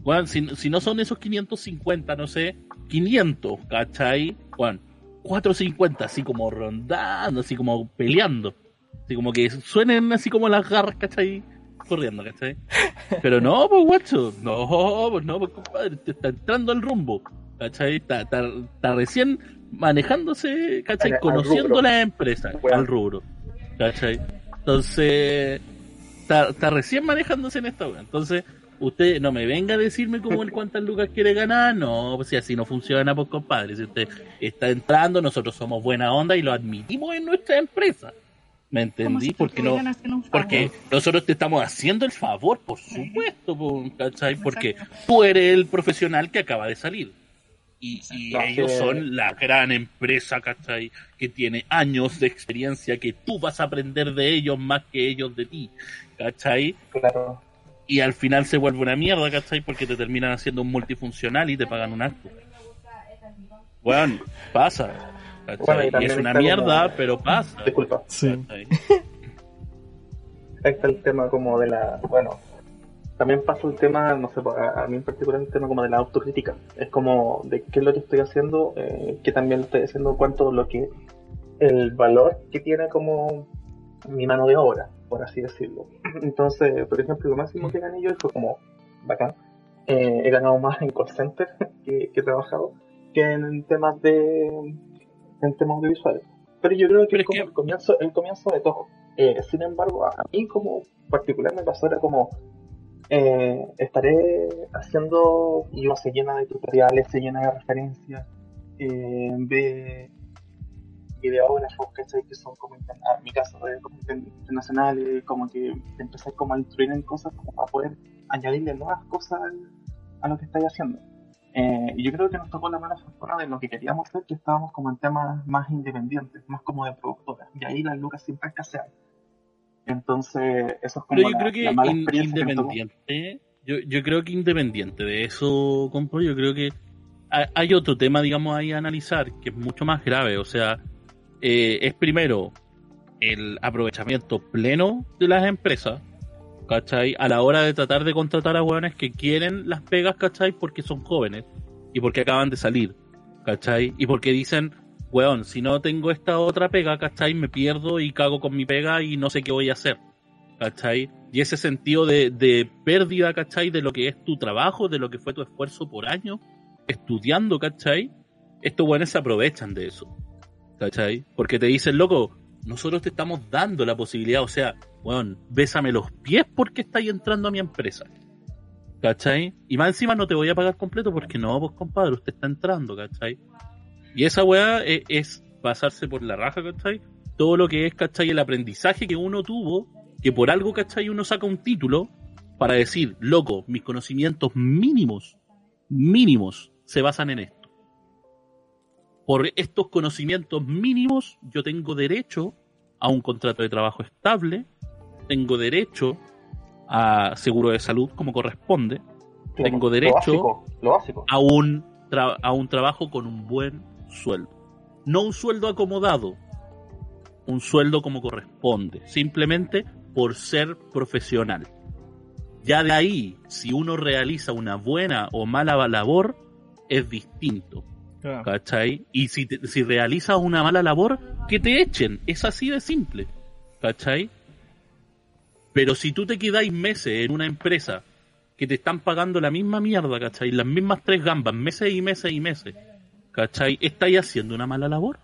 Bueno, si, si no son esos 550, no sé, 500, ¿cachai? Bueno, 450, así como rondando, así como peleando. Así como que suenen así como las garras, ¿cachai? Corriendo, ¿cachai? Pero no, pues guacho, no, pues no, pues compadre, te está entrando el rumbo, ¿cachai? Está, está, está recién manejándose, ¿cachai? Al- al Conociendo la empresa, Bueno. al rubro, ¿cachai? Entonces, está, está recién manejándose en esta. Entonces, usted no me venga a decirme como el cuántas lucas quiere ganar, no, pues si así no funciona, pues compadre. Si usted está entrando, nosotros somos buena onda y lo admitimos en nuestra empresa. ¿Me entendí? si Porque no, porque nosotros te estamos haciendo el favor, por supuesto, ¿cachai? Porque tú eres el profesional que acaba de salir. Y, ellos son la gran empresa, ¿cachai? Que tiene años de experiencia, que tú vas a aprender de ellos más que ellos de ti, ¿cachai? Claro. Y al final se vuelve una mierda, ¿cachai? Porque te terminan haciendo un multifuncional y te pagan un acto. Bueno, pasa. Y y es una mierda, como- pero pasa. Disculpa. Sí. está el tema como de la, bueno, también pasa el tema, no sé, a, a mí en particular el tema como de la autocrítica. Es como de qué es lo que estoy haciendo, eh, que también lo estoy haciendo, cuánto lo que, el valor que tiene como mi mano de obra, por así decirlo. Entonces, por ejemplo, lo máximo que gané yo fue como, bacán, eh, he ganado más en call center que, que he trabajado que en temas de, en temas audiovisuales. Pero yo creo que es como que- el comienzo, el comienzo de todo. Eh, sin embargo, a mí como particular me pasó era como eh, estaré haciendo y uno se llena de tutoriales, se llena de referencias, eh, de videógrafos, ¿cachai? Que son como, ah, en mi caso, eh, como inter- internacionales, como que te como a instruir en cosas como para poder añadirle nuevas cosas a lo que estáis haciendo. Eh, y yo creo que nos tocó la mala fortuna de lo que queríamos hacer, que estábamos como en temas más independientes, más como de productora. Y ahí las lucas siempre escasean. Entonces, eso es como Pero yo la, creo que la mala experiencia que independiente, yo, yo creo que independiente de eso, compro, yo creo que ha- hay otro tema, digamos, ahí a analizar, que es mucho más grave. O sea, eh, es primero el aprovechamiento pleno de las empresas, ¿cachai? A la hora de tratar de contratar a hueones que quieren las pegas, ¿cachai? Porque son jóvenes y porque acaban de salir, ¿cachai? Y porque dicen, weón, si no tengo esta otra pega, ¿cachai? Me pierdo y cago con mi pega y no sé qué voy a hacer, ¿cachai? Y ese sentido de, de pérdida, ¿cachai? De lo que es tu trabajo, de lo que fue tu esfuerzo por año, estudiando, ¿cachai? Estos weones se aprovechan de eso, ¿cachai? Porque te dicen, loco, nosotros te estamos dando la posibilidad, o sea, weón, bésame los pies porque estáis entrando a mi empresa. ¿Cachai? Y más encima no te voy a pagar completo porque no, pues compadre, usted está entrando, ¿cachai? Y esa weá es, es pasarse por la raja, ¿cachai? Todo lo que es, ¿cachai? El aprendizaje que uno tuvo, que por algo, ¿cachai? Uno saca un título para decir, loco, mis conocimientos mínimos, mínimos, se basan en esto. Por estos conocimientos mínimos, yo tengo derecho a un contrato de trabajo estable, tengo derecho a seguro de salud como corresponde, Claro, tengo lo derecho básico, Lo básico. a un, a un trabajo con un buen sueldo. No un sueldo acomodado, un sueldo como corresponde, simplemente por ser profesional. Ya de ahí, si uno realiza una buena o mala labor, es distinto. Claro. ¿Cachai? Y si, te- si realizas una mala labor, que te echen. Es así de simple. ¿Cachai? Pero si tú te quedáis meses en una empresa que te están pagando la misma mierda, ¿cachai? Las mismas tres gambas, meses y meses y meses, ¿cachai? ¿Estáis haciendo una mala labor?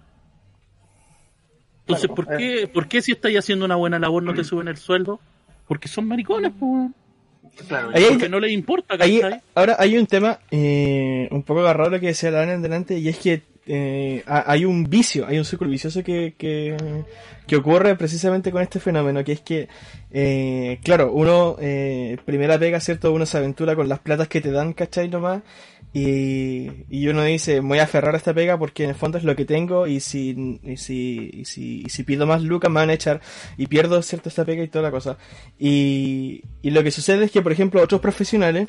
Entonces, Claro, ¿por qué, ¿por qué si estáis haciendo una buena labor no te suben el sueldo? Porque son maricones, pues. Claro, Ahí hay- Porque no les importa, Ahí- ahora hay un tema eh, un poco agarrado lo que decía la Ana en delante y es que eh, ha- hay un vicio, hay un círculo vicioso que, que, que ocurre precisamente con este fenómeno, que es que, eh, claro, uno, primera pega, ¿cierto? Uno se aventura con las platas que te dan, ¿cachai? Nomás, y, y uno dice, voy a aferrar a esta pega porque en el fondo es lo que tengo y si, y si, y si, si pido más lucas me van a echar y pierdo, ¿cierto? Esta pega y toda la cosa. Y lo que sucede es que, por ejemplo, otros profesionales,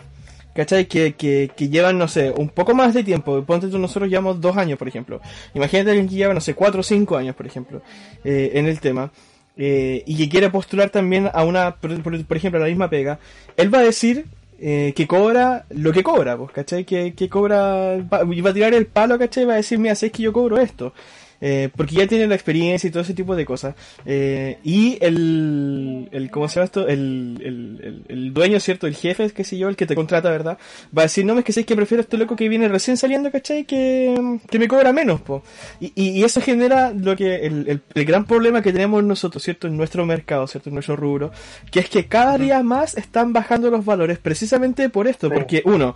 ¿Cachai? Que, que, que llevan, no sé, un poco más de tiempo. Ponte tú, nosotros llevamos dos años, por ejemplo. Imagínate alguien que lleva, no sé, cuatro o cinco años, por ejemplo, eh, en el tema. eh, y que quiere postular también a una, por, por- por ejemplo, a la misma pega. Él va a decir eh, que cobra lo que cobra, pues, ¿cachai? Que, que cobra, y va a tirar el palo, ¿cachai? Va a decir, mira, sé que yo cobro esto. Eh, porque ya tiene la experiencia y todo ese tipo de cosas. Eh, y el, el, ¿cómo se llama esto? El, el, el, el dueño, ¿cierto? El jefe, qué sé yo, el que te contrata, ¿verdad? Va a decir, no, es que sé que prefiero a este loco que viene recién saliendo, ¿cachai? Que, que me cobra menos, po. Y, y, y eso genera lo que, el, el, el gran problema que tenemos nosotros, ¿cierto? En nuestro mercado, ¿cierto? En nuestro rubro, que es que cada día más están bajando los valores precisamente por esto, Sí. porque uno,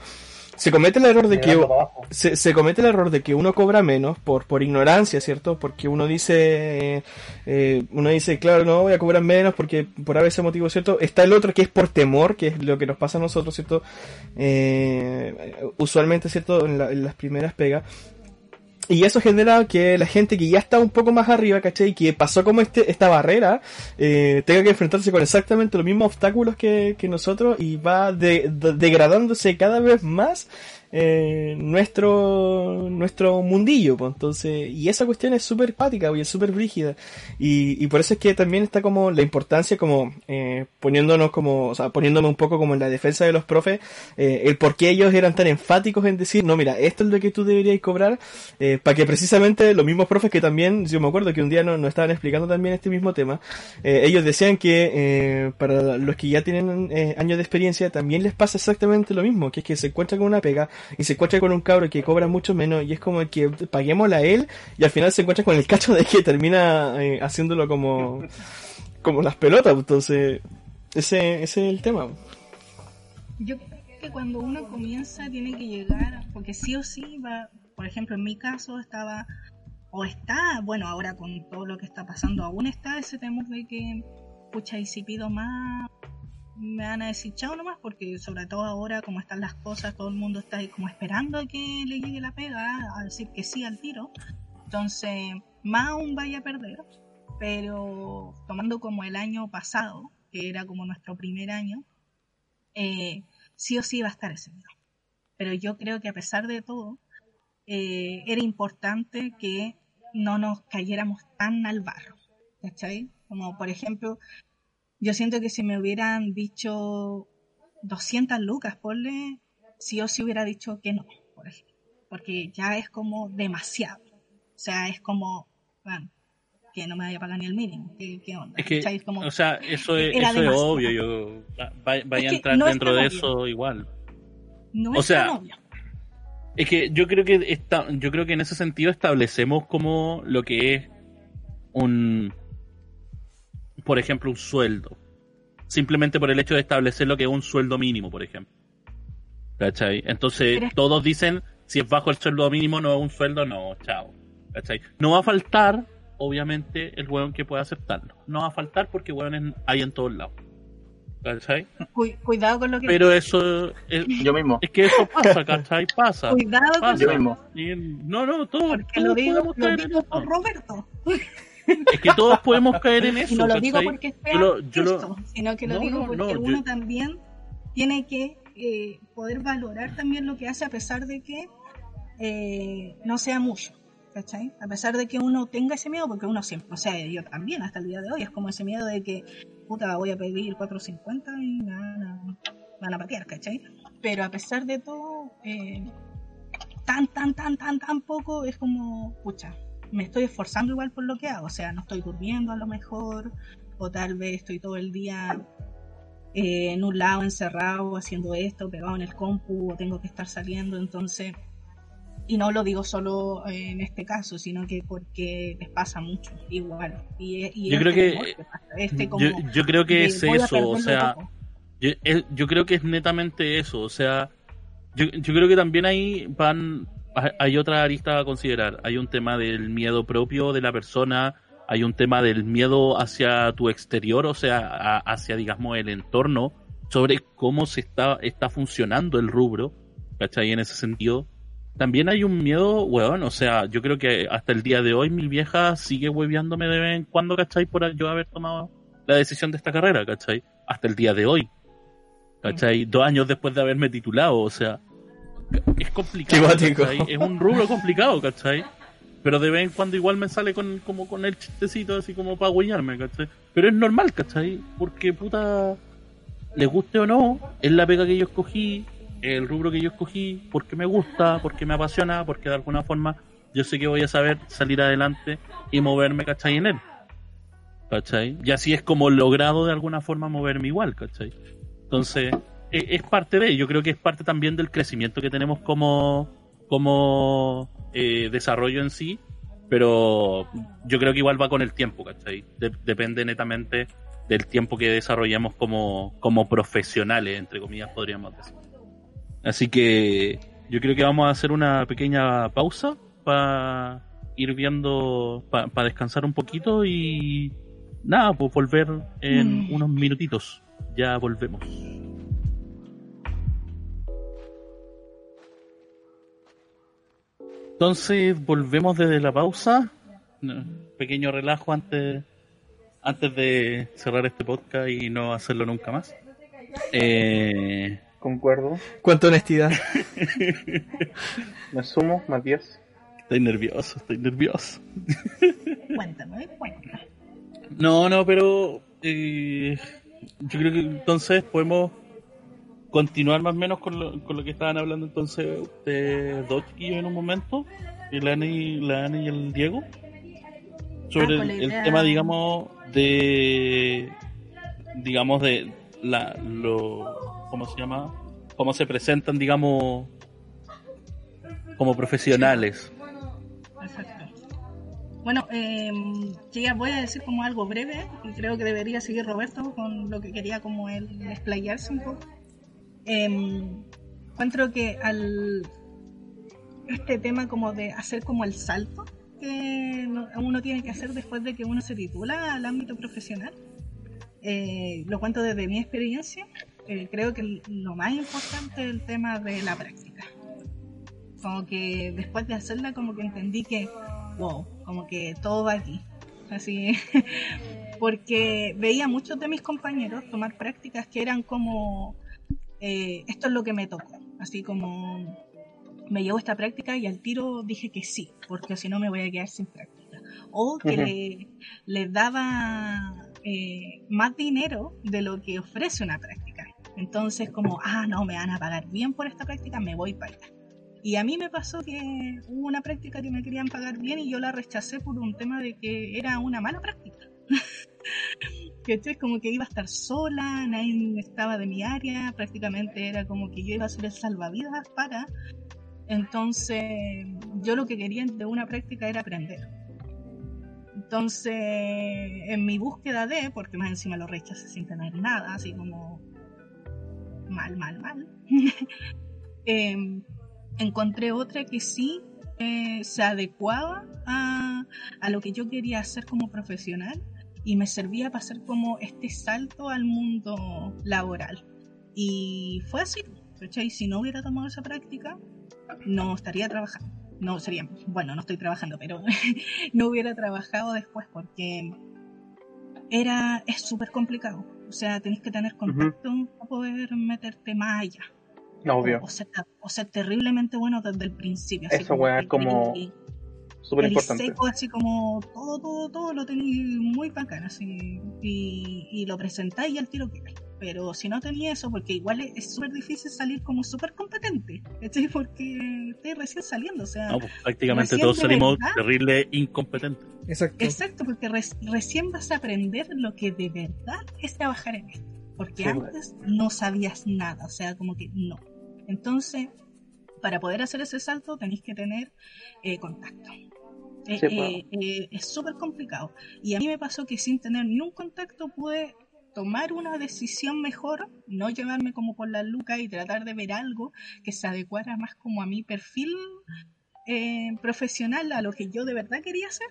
se comete el error de que se, se comete el error de que uno cobra menos por, por ignorancia, ¿cierto? Porque uno dice, eh, uno dice, claro, no voy a cobrar menos porque por ese motivo, ¿cierto? Está el otro que es por temor, que es lo que nos pasa a nosotros, ¿cierto? Eh, usualmente, ¿cierto? En, la- en las primeras pegas. Y eso genera que la gente que ya está un poco más arriba, ¿cachai? Que pasó como este, esta barrera, eh, tenga que enfrentarse con exactamente los mismos obstáculos que, que nosotros y va de- de- degradándose cada vez más eh, nuestro nuestro mundillo, pues. Entonces, y esa cuestión es súper pática y es súper brígida. Y, y por eso es que también está como la importancia, como eh, poniéndonos como, o sea, poniéndome un poco como en la defensa de los profes, eh, el por qué ellos eran tan enfáticos en decir, no, mira, esto es lo que tú deberías cobrar, eh, para que precisamente los mismos profes que también, yo me acuerdo que un día nos no estaban explicando también este mismo tema, ellos decían que para los que ya tienen años de experiencia también les pasa exactamente lo mismo, que es que se encuentran con una pega y se encuentran con un cabro que cobra mucho menos y es como que paguémosla a él y al final se encuentran con el cacho de que termina eh, haciéndolo como como las pelotas, entonces ese, ese es el tema. Yo creo que cuando uno comienza tiene que llegar, porque sí o sí va, por ejemplo, en mi caso estaba, o está, bueno, ahora con todo lo que está pasando, aún está ese tema de que, pucha, y si pido más, me van a decir chao nomás, porque sobre todo ahora, como están las cosas, todo el mundo está como esperando a que le llegue la pega, a decir que sí al tiro. Entonces, más aún vaya a perder. Pero tomando como el año pasado, que era como nuestro primer año, eh, sí o sí va a estar ese miedo. Pero yo creo que a pesar de todo, eh, era importante que no nos cayéramos tan al barro. ¿Cachai? Como por ejemplo, yo siento que si me hubieran dicho 200 lucas, ponle, sí o sí hubiera dicho que no, por ejemplo. Porque ya es como demasiado. O sea, es como, bueno, que no me vaya a pagar ni el mínimo. ¿Qué, qué onda? Es que, ¿Cachai? Es como- o sea, eso es, era eso es obvio. Yo, va- vaya Es a entrar no es dentro de obvio. eso igual. no o es sea, tan obvio. Es que yo creo que está, yo creo que en ese sentido establecemos como lo que es un, por ejemplo, un sueldo. Simplemente por el hecho de establecer lo que es un sueldo mínimo, por ejemplo. ¿Cachai? Entonces todos dicen, si es bajo el sueldo mínimo, no es un sueldo, no, chao. ¿Cachai? No va a faltar, obviamente, el hueón que pueda aceptarlo. No va a faltar porque hueones hay en todos lados. ¿Cachai? Cu- cuidado con lo que Pero eso es, Yo mismo. es que eso pasa, ¿cachai? Pasa. Cuidado con pasa. Yo mismo. Y no, no, todos, porque lo digo, lo digo por Roberto. Es que todos podemos caer en eso. Y no lo digo ¿cachai? porque sea Yo lo- yo lo- esto, sino que lo No, digo no, porque no, yo- uno también tiene que eh, poder valorar también lo que hace a pesar de que eh, no sea mucho. ¿Cachai? A pesar de que uno tenga ese miedo, porque uno siempre, o sea, yo también hasta el día de hoy, es como ese miedo de que, puta, voy a pedir 4.50 y me van a, me van a patear, ¿cachai? Pero a pesar de todo, eh, tan, tan, tan, tan, tan poco, es como, pucha, me estoy esforzando igual por lo que hago, o sea, no estoy durmiendo a lo mejor, o tal vez estoy todo el día eh, en un lado encerrado haciendo esto, pegado en el compu, o tengo que estar saliendo, entonces, y no lo digo solo eh, en este caso, sino que porque les pasa mucho, igual. Y, y Yo este creo que- que pasa, este como Yo, yo creo que es eso, o sea, yo, yo creo que es netamente eso, o sea, yo, yo creo que también ahí van, hay- otra arista a considerar, hay un tema del miedo propio de la persona, hay un tema del miedo hacia tu exterior, o sea, a- hacia, digamos, el entorno, sobre cómo se está, está funcionando el rubro, ¿cachai? En ese sentido. También hay un miedo, weón, o sea, yo creo que hasta el día de hoy mi vieja sigue hueveándome de vez en cuando, ¿cachai? Por yo haber tomado la decisión de esta carrera, ¿cachai? Hasta el día de hoy. ¿Cachai? Dos años después de haberme titulado, o sea, es complicado. Es un rubro complicado, ¿cachai? Pero de vez en cuando igual me sale con, como con el chistecito así como para huellarme, ¿cachai? Pero es normal, ¿cachai? Porque puta, les guste o no, es la pega que yo escogí, el rubro que yo escogí, porque me gusta, porque me apasiona, porque de alguna forma yo sé que voy a saber salir adelante y moverme, ¿cachai? En él. ¿Cachai? Y así es como logrado de alguna forma moverme igual, ¿cachai? Entonces, es parte de, yo creo que es parte también del crecimiento que tenemos como, como eh, desarrollo en sí, pero yo creo que igual va con el tiempo, ¿cachai? De- depende netamente del tiempo que desarrollamos como, como profesionales, entre comillas, podríamos decir. Así que yo creo que vamos a hacer una pequeña pausa para ir viendo, para descansar un poquito y nada, pues volver en Mm. unos minutitos. Ya volvemos. Entonces volvemos desde la pausa. No, Pequeño relajo antes, antes de cerrar este podcast y no hacerlo nunca más. Eh, Concuerdo. Cuánta honestidad. Me sumo, Matías. estoy nervioso, estoy nervioso. Cuéntame, cuéntame. No, no, pero eh, yo creo que entonces podemos continuar más o menos con lo, con lo que estaban hablando entonces ustedes dos chiquillos en un momento, la Ani, la Ani y el Diego, sobre Ah, el, el tema, digamos, de, digamos, de la, lo, ¿cómo se llama? Cómo se presentan, digamos, como profesionales. Bueno, eh, yo ya voy a decir como algo breve y creo que debería seguir Roberto con lo que quería como él explayarse un poco. Eh, encuentro que al este tema como de hacer como el salto que no- uno tiene que hacer después de que uno se titula al ámbito profesional, eh, lo cuento desde mi experiencia, eh, creo que lo más importante es el tema de la práctica. Como que después de hacerla, como que entendí que, wow, como que todo va aquí. Así, porque veía muchos de mis compañeros tomar prácticas que eran como, eh, esto es lo que me tocó, así como me llevo esta práctica y al tiro dije que sí, porque si no me voy a quedar sin práctica. O que le, le, daba eh, más dinero de lo que ofrece una práctica. Entonces como, ah, no, me van a pagar bien por esta práctica, me voy para allá. Y a mí me pasó que hubo una práctica que me querían pagar bien y yo la rechacé por un tema de que era una mala práctica. Es como que iba a estar sola, nadie estaba de mi área, prácticamente era como que yo iba a ser el salvavidas para. Entonces, yo lo que quería de una práctica era aprender. Entonces, en mi búsqueda de, porque más encima lo rechacé sin tener nada, así como mal, mal, mal, eh, encontré otra que sí eh, se adecuaba a, a, lo que yo quería hacer como profesional y me servía para hacer como este salto al mundo laboral. Y fue así, ¿cachai? Si no hubiera tomado esa práctica, no estaría trabajando. No sería, bueno, no estoy trabajando, pero no hubiera trabajado después porque era, es súper complicado. O sea, tenés que tener contacto uh -huh. para poder meterte más allá. Obvio. O, o, ser, o, ser, terriblemente bueno desde el principio. Eso, weá, como súper importante. Seco, así como todo, todo, todo lo tenéis muy bacán, así. Y, y lo presentáis y al tiro que hay. Pero si no tenía eso, porque igual es súper difícil salir como súper competente, ¿cachai? Porque estoy recién saliendo, o sea. No, pues, prácticamente todos salimos terrible incompetentes. Exacto. Exacto, porque re recién vas a aprender lo que de verdad es trabajar en esto. Porque sí, antes bueno. no sabías nada, o sea, como que no. Entonces, para poder hacer ese salto tenéis que tener eh, contacto. Eh, sí, eh, eh, es súper complicado. Y a mí me pasó que sin tener ni un contacto pude tomar una decisión mejor, no llevarme como por la luca y tratar de ver algo que se adecuara más como a mi perfil eh, profesional, a lo que yo de verdad quería hacer.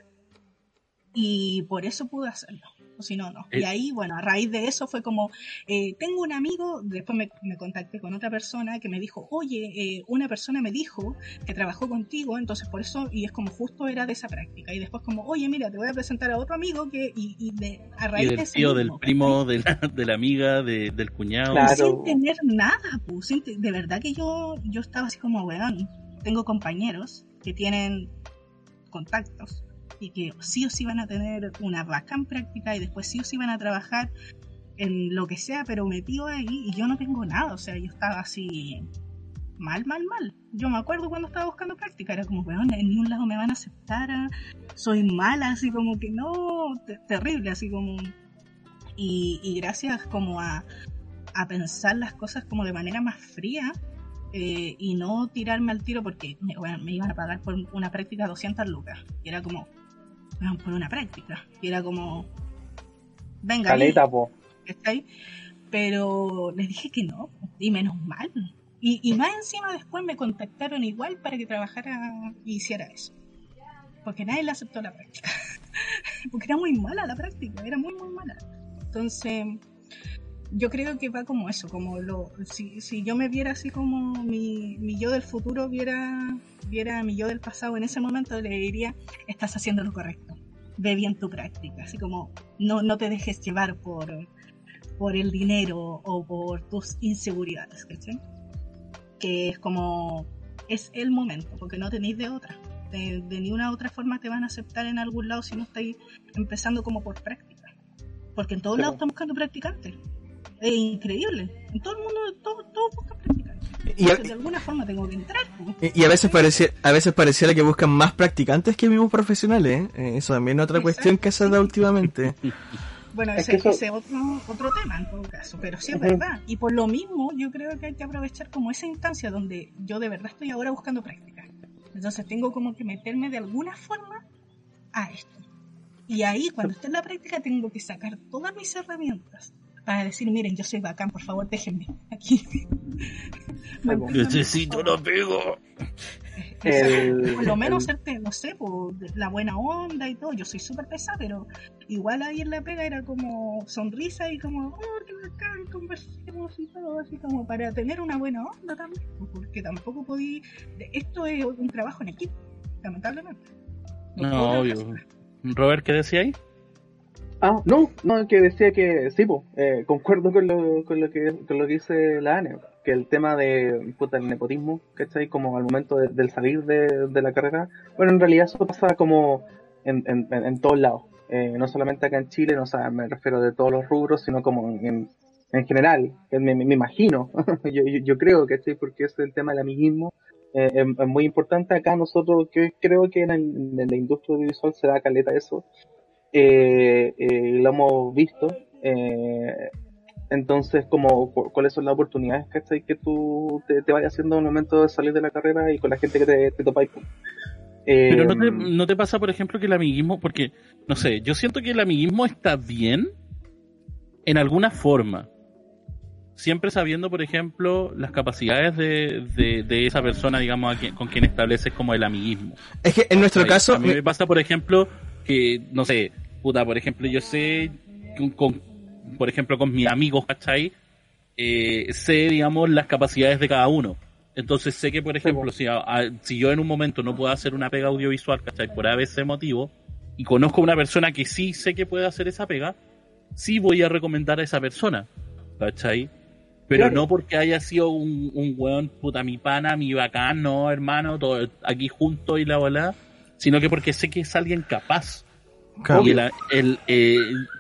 Y por eso pude hacerlo o si no, no. Y ahí, bueno, a raíz de eso fue como, eh, tengo un amigo, después me, me, contacté con otra persona que me dijo, oye, eh, una persona me dijo que trabajó contigo, entonces por eso, y es como justo era de esa práctica. Y después como, oye, mira, te voy a presentar a otro amigo que, y, y de, a raíz y del de ese tío, mismo, del primo, de la, de la amiga, de, del cuñado. Claro. Sin tener nada, pues, sin te, de verdad que yo, yo estaba así como, weón, tengo compañeros que tienen contactos y que sí o sí van a tener una bacán práctica y después sí o sí van a trabajar en lo que sea, pero metido ahí y yo no tengo nada, o sea, yo estaba así mal, mal, mal. Yo me acuerdo cuando estaba buscando práctica, era como, weón, en ningún lado me van a aceptar, soy mala, así como que no, te terrible, así como... Y, gracias como a, a pensar las cosas como de manera más fría, eh, y no tirarme al tiro porque bueno, me iban a pagar por una práctica 200 lucas. Y era como, por una práctica. Y era como, venga, Caleta. Pero les dije que no, y menos mal. Y, y, más encima después me contactaron igual para que trabajara y hiciera eso. Porque nadie le aceptó la práctica. porque era muy mala la práctica, era muy, muy mala. Entonces, yo creo que va como eso, como lo, si, si yo me viera así como mi, mi, yo del futuro viera, viera a mi yo del pasado en ese momento, le diría, estás haciendo lo correcto, ve bien tu práctica, así como no, no te dejes llevar por, por el dinero o por tus inseguridades, ¿cachai? Que es como, es el momento, porque no tenéis de otra. De, de ninguna otra forma te van a aceptar en algún lado si no estáis empezando como por práctica. Porque en todos sí. lados están buscando practicantes es increíble. En todo el mundo, todo, todo busca practicantes. Y a, de alguna forma tengo que entrar. Y, y a veces parecía, a veces pareciera que buscan más practicantes que mismos profesionales. ¿eh? Eso también es otra Exacto. cuestión que se da últimamente. Bueno, ese es otro, otro tema en todo caso, pero sí es uh -huh. verdad. Y por lo mismo, yo creo que hay que aprovechar como esa instancia donde yo de verdad estoy ahora buscando práctica. Entonces tengo como que meterme de alguna forma a esto. Y ahí, cuando esté en la práctica, tengo que sacar todas mis herramientas para decir, miren, yo soy bacán, por favor, déjenme aquí. Necesito un apego. Quizás, El- por lo menos el- hacerte, no sé, por la buena onda y todo. Yo soy súper pesada, pero igual ahí en la pega era como sonrisa y como, oh, qué bacán, conversemos y todo, así como para tener una buena onda también. Porque tampoco podí. Esto es un trabajo en equipo, lamentablemente. No, trabajar obvio. Robert, ¿qué decía ahí? Ah, no, no, que decía que sí, po, eh, concuerdo con lo, con, lo que, con lo que dice la ANE, que el tema de puta, el nepotismo, ¿cachai? Como al momento de- del salir de, de la carrera, bueno, en realidad eso pasa como en, en, en- todos lados, eh, no solamente acá en Chile, no o sea, me refiero de todos los rubros, sino como en, en general, me, me- imagino, yo, yo, yo creo, ¿cachai? Porque es el tema del amiguismo. eh, es, muy importante acá nosotros, que creo que en, en la industria audiovisual se da caleta eso, eh, eh, lo hemos visto. eh, entonces, como cu- cuáles son las oportunidades ¿cachai? que tú te, te vayas haciendo en el momento de salir de la carrera y con la gente que te, te topáis. Pero no te, no te pasa, por ejemplo, que el amiguismo, porque, no sé, yo siento que el amiguismo está bien en alguna forma. Siempre sabiendo, por ejemplo, las capacidades de, de, de esa persona, digamos, a quien- con quien estableces como el amiguismo. Es que en nuestro caso, A mí me pasa, por ejemplo, que, no sé, puta, por ejemplo, yo sé, con, con- por ejemplo, con mis amigos, ¿cachai? Eh, sé, digamos, las capacidades de cada uno. Entonces sé que, por ejemplo, si, a- a- si yo en un momento no puedo hacer una pega audiovisual, ¿cachai? Por ABC motivo, y conozco a una persona que sí sé que puede hacer esa pega, sí voy a recomendar a esa persona, ¿cachai? Pero Claro. no porque haya sido un, un weón, puta, mi pana, mi bacán, no, hermano, todo aquí juntos y la bola, sino que porque sé que es alguien capaz. Claro. Y el- el, eh,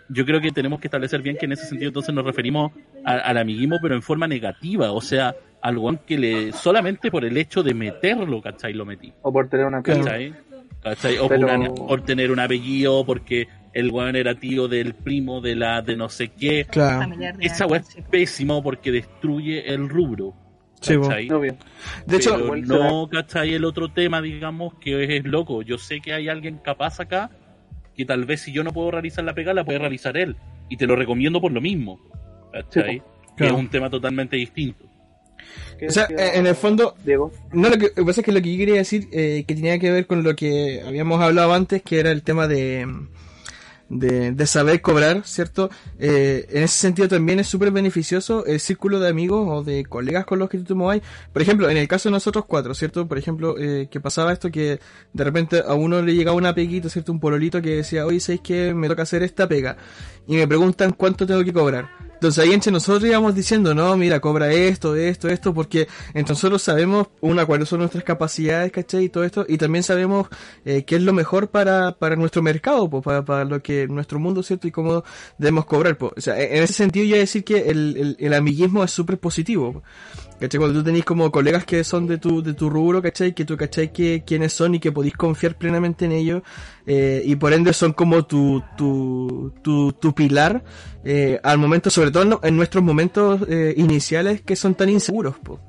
yo creo que tenemos que establecer bien que en ese sentido entonces nos referimos a- al amiguismo, pero en forma negativa, o sea, al weón que le, solamente por el hecho de meterlo, ¿cachai? Lo metí. O por tener una. ¿cachai? ¿Cachai? O Pero- por, una- por tener un apellido, porque el weón era tío del primo de la de no sé qué. claro. Esa weá es pésimo porque destruye el rubro. Sí. Obvio. De hecho, Pero no, ¿cachai? El otro tema, digamos, que es, es loco. Yo sé que hay alguien capaz acá que tal vez si yo no puedo realizar la pega, la puede realizar él. Y te lo recomiendo por lo mismo. ¿Cachai? Sí, Que Claro. es un tema totalmente distinto. ¿Qué o sea, en el fondo, Diego, No, lo que, lo que pasa es que lo que yo quería decir, eh, que tenía que ver con lo que habíamos hablado antes, que era el tema de, de, de saber cobrar, ¿cierto? Eh, en ese sentido también es súper beneficioso el círculo de amigos o de colegas con los que tú te. Por ejemplo, en el caso de nosotros cuatro, ¿cierto? Por ejemplo, eh, que pasaba esto que de repente a uno le llegaba una peguita, ¿cierto? Un pololito que decía, oye, ¿sabéis que me toca hacer esta pega? Y me preguntan cuánto tengo que cobrar. Entonces ahí entre nosotros íbamos diciendo, no, mira, cobra esto, esto, esto, porque entre nosotros sabemos, una, cuáles son nuestras capacidades, ¿cachai? Y todo esto, y también sabemos eh, qué es lo mejor para, para nuestro mercado, pues, para, para lo que nuestro mundo, ¿cierto? Y cómo debemos cobrar, pues. O sea, en ese sentido yo voy a decir que el, el, el amiguismo es súper positivo, po. ¿Cachai? Cuando tú tenés como colegas que son de tu, de tu rubro, ¿cachai? Que tú, ¿cachai? Que, quiénes son y que podéis confiar plenamente en ellos, eh, y por ende son como tu, tu, tu, tu pilar, eh, al momento, sobre todo en nuestros momentos eh, iniciales que son tan inseguros, po.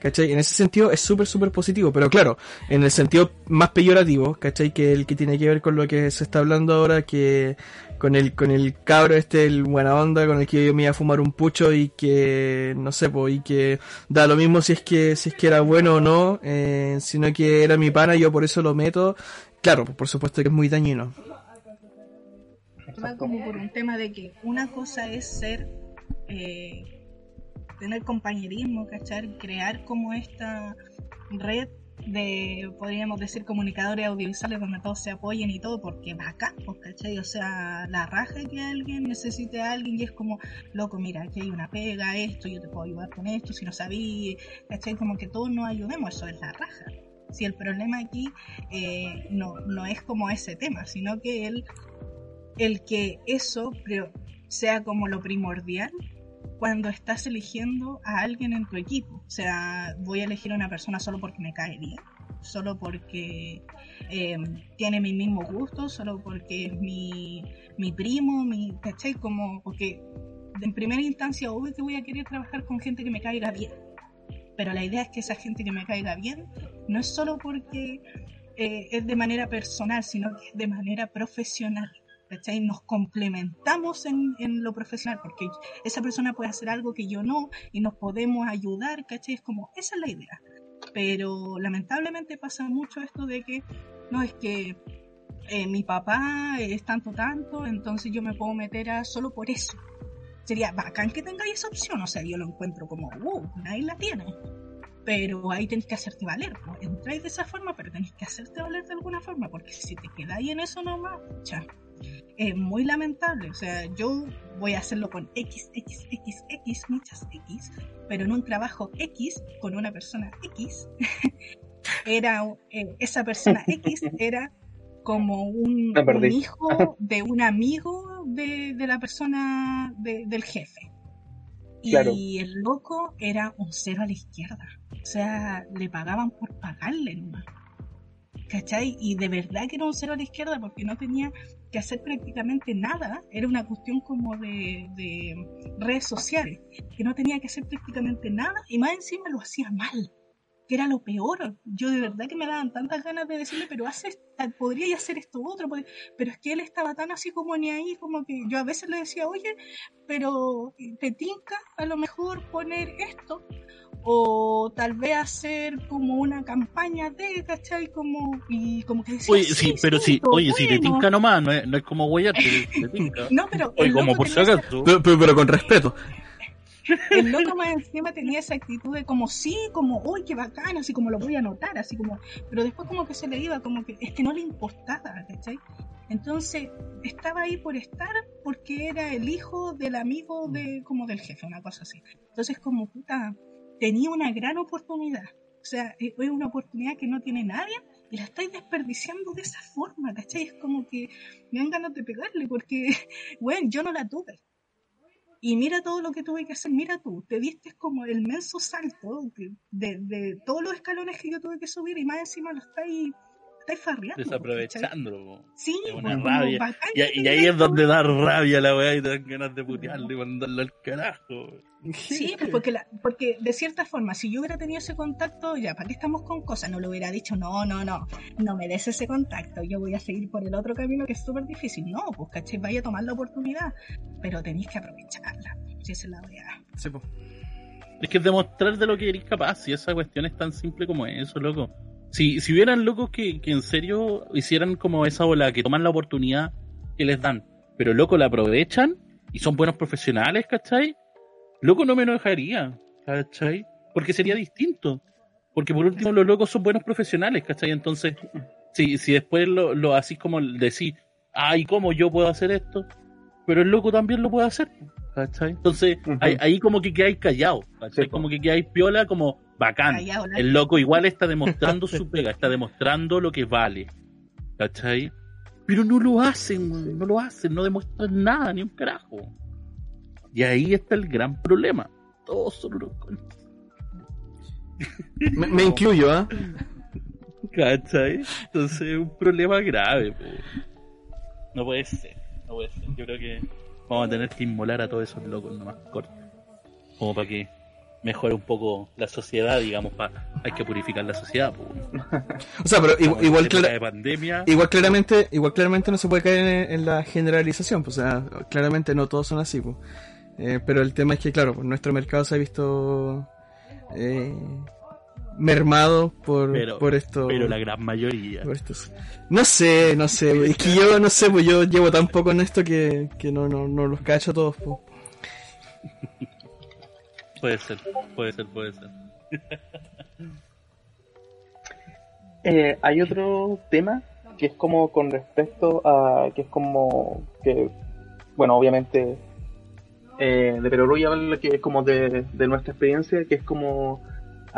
¿Cachai? En ese sentido es súper, súper positivo, pero claro, en el sentido más peyorativo, ¿cachai? Que el que tiene que ver con lo que se está hablando ahora, que con el, con el cabro este, el buena onda, con el que yo me iba a fumar un pucho y que, no sé, pues, y que da lo mismo si es que, si es que era bueno o no, eh, sino que era mi pana yo por eso lo meto. Claro, por supuesto que es muy dañino. va como por un tema de que una cosa es ser, eh, tener compañerismo, ¿cachar? Crear como esta red de, podríamos decir, comunicadores audiovisuales donde todos se apoyen y todo, porque bacán, pues, ¿cachai? O sea, la raja que alguien necesite a alguien y es como, loco, mira, aquí hay una pega, esto, yo te puedo ayudar con esto, si no sabía, ¿cachai? Como que todos nos ayudemos, eso es la raja. Si el problema aquí eh, no, no es como ese tema, sino que el, el que eso sea como lo primordial cuando estás eligiendo a alguien en tu equipo. O sea, voy a elegir a una persona solo porque me cae bien, solo porque eh, tiene mis mismos gustos, solo porque es mi, mi primo, mi, ¿cachai? Como, porque en primera instancia, obvio que voy a querer trabajar con gente que me caiga bien. Pero la idea es que esa gente que me caiga bien no es solo porque eh, es de manera personal, sino que es de manera profesional. ¿Cachai? Nos complementamos en, en, lo profesional, porque esa persona puede hacer algo que yo no, y nos podemos ayudar, ¿cachai? Es como, esa es la idea. Pero lamentablemente pasa mucho esto de que no es que eh, mi papá es tanto tanto, entonces yo me puedo meter a solo por eso. Sería bacán que tengáis esa opción, o sea, yo lo encuentro como, wow, nadie la tiene. Pero ahí tenéis que hacerte valer. Pues. Entráis de esa forma, pero tenéis que hacerte valer de alguna forma, porque si te quedáis en eso nomás, ya, es muy lamentable. O sea, yo voy a hacerlo con X, X, X, X, muchas X, pero en un trabajo X con una persona X, era eh, esa persona X era como un, hijo de un amigo de, la persona del jefe. Y el loco era un cero a la izquierda. O sea, le pagaban por pagarle nomás. ¿Cachai? Y de verdad que era un cero a la izquierda porque no tenía que hacer prácticamente nada. Era una cuestión como de, de redes sociales. Que no tenía que hacer prácticamente nada y más encima lo hacía mal que era lo peor. Yo de verdad que me daban tantas ganas de decirle, pero haces, podría hacer esto otro, pero es que él estaba tan así como ni ahí, como que yo a veces le decía, oye, pero te tinca a lo mejor poner esto, o tal vez hacer como una campaña de, ¿cachai? Como, y como que decía, Oye, sí, pero sí, oye, si te tinca nomás, no es, no es como guayarte, te tinca. no, pero... Oye, como por si acaso. Pero, pero con respeto. El loco más encima tenía esa actitud de como sí, como, uy, qué bacán, así como lo voy a notar, así como, pero después como que se le iba, como que es que no le importaba, ¿cachai? Entonces, estaba ahí por estar porque era el hijo del amigo de, como del jefe, una cosa así. Entonces, como puta, tenía una gran oportunidad. O sea, es una oportunidad que no tiene nadie y la estáis desperdiciando de esa forma, ¿cachai? Es como que me dan ganas de pegarle porque, bueno, yo no la tuve. Y mira todo lo que tuve que hacer, mira tú, te diste como el menso salto de, de todos los escalones que yo tuve que subir y más encima lo estáis estáis farreando. Desaprovechándolo. Sí, una rabia. Y, ahí es donde da rabia la weá y te dan ganas de putearle y mandarlo al carajo. Sí, pues porque, la, porque de cierta forma, si yo hubiera tenido ese contacto, ya, ¿para qué estamos con cosas? No le hubiera dicho, no, no, no, no me des ese contacto, yo voy a seguir por el otro camino que es súper difícil. No, pues, caché, vaya a tomar la oportunidad, pero tenéis que aprovecharla, si esa es la weá. Sí, pues. Es que es demostrar de lo que eres capaz, si esa cuestión es tan simple como eso, loco. Si, si hubieran locos que, que en serio hicieran como esa ola, que toman la oportunidad que les dan, pero loco la aprovechan y son buenos profesionales, ¿cachai? Loco no me enojaría, ¿cachai? Porque sería distinto. Porque por último los locos son buenos profesionales, ¿cachai? Entonces, si, si después lo, lo así como decís, ay, ¿cómo yo puedo hacer esto? Pero el loco también lo puede hacer, ¿cachai? Entonces, ahí, como que quedáis callado, ¿cachai? como que quedáis piola, como bacán. El loco igual está demostrando su pega, está demostrando lo que vale. ¿Cachai? Pero no lo hacen, no lo hacen, no demuestran nada, ni un carajo. Y ahí está el gran problema. Todos son los me, incluyo, ¿ah? ¿Cachai? Entonces es un problema grave. No puede ser, no puede ser. Yo creo que vamos a tener que inmolar a todos esos locos nomás corto. Como para que mejore un poco la sociedad, digamos, hay que purificar la sociedad. o sea, pero igual, igual claramente, igual claramente no se puede caer en, la generalización, pues, o sea, claramente no todos son así, pues. Eh, pero el tema es que, claro, pues, nuestro mercado se ha visto eh, mermado por, por esto. Pero la gran mayoría. No sé, no sé, es que yo no sé, pues yo llevo tan poco en esto que, que no, no, no los cacho todos, pues. Puede ser, puede ser, puede ser. Eh, hay otro tema que es como con respecto a que es como que bueno obviamente eh, de Perorruya que es como de, nuestra experiencia que es como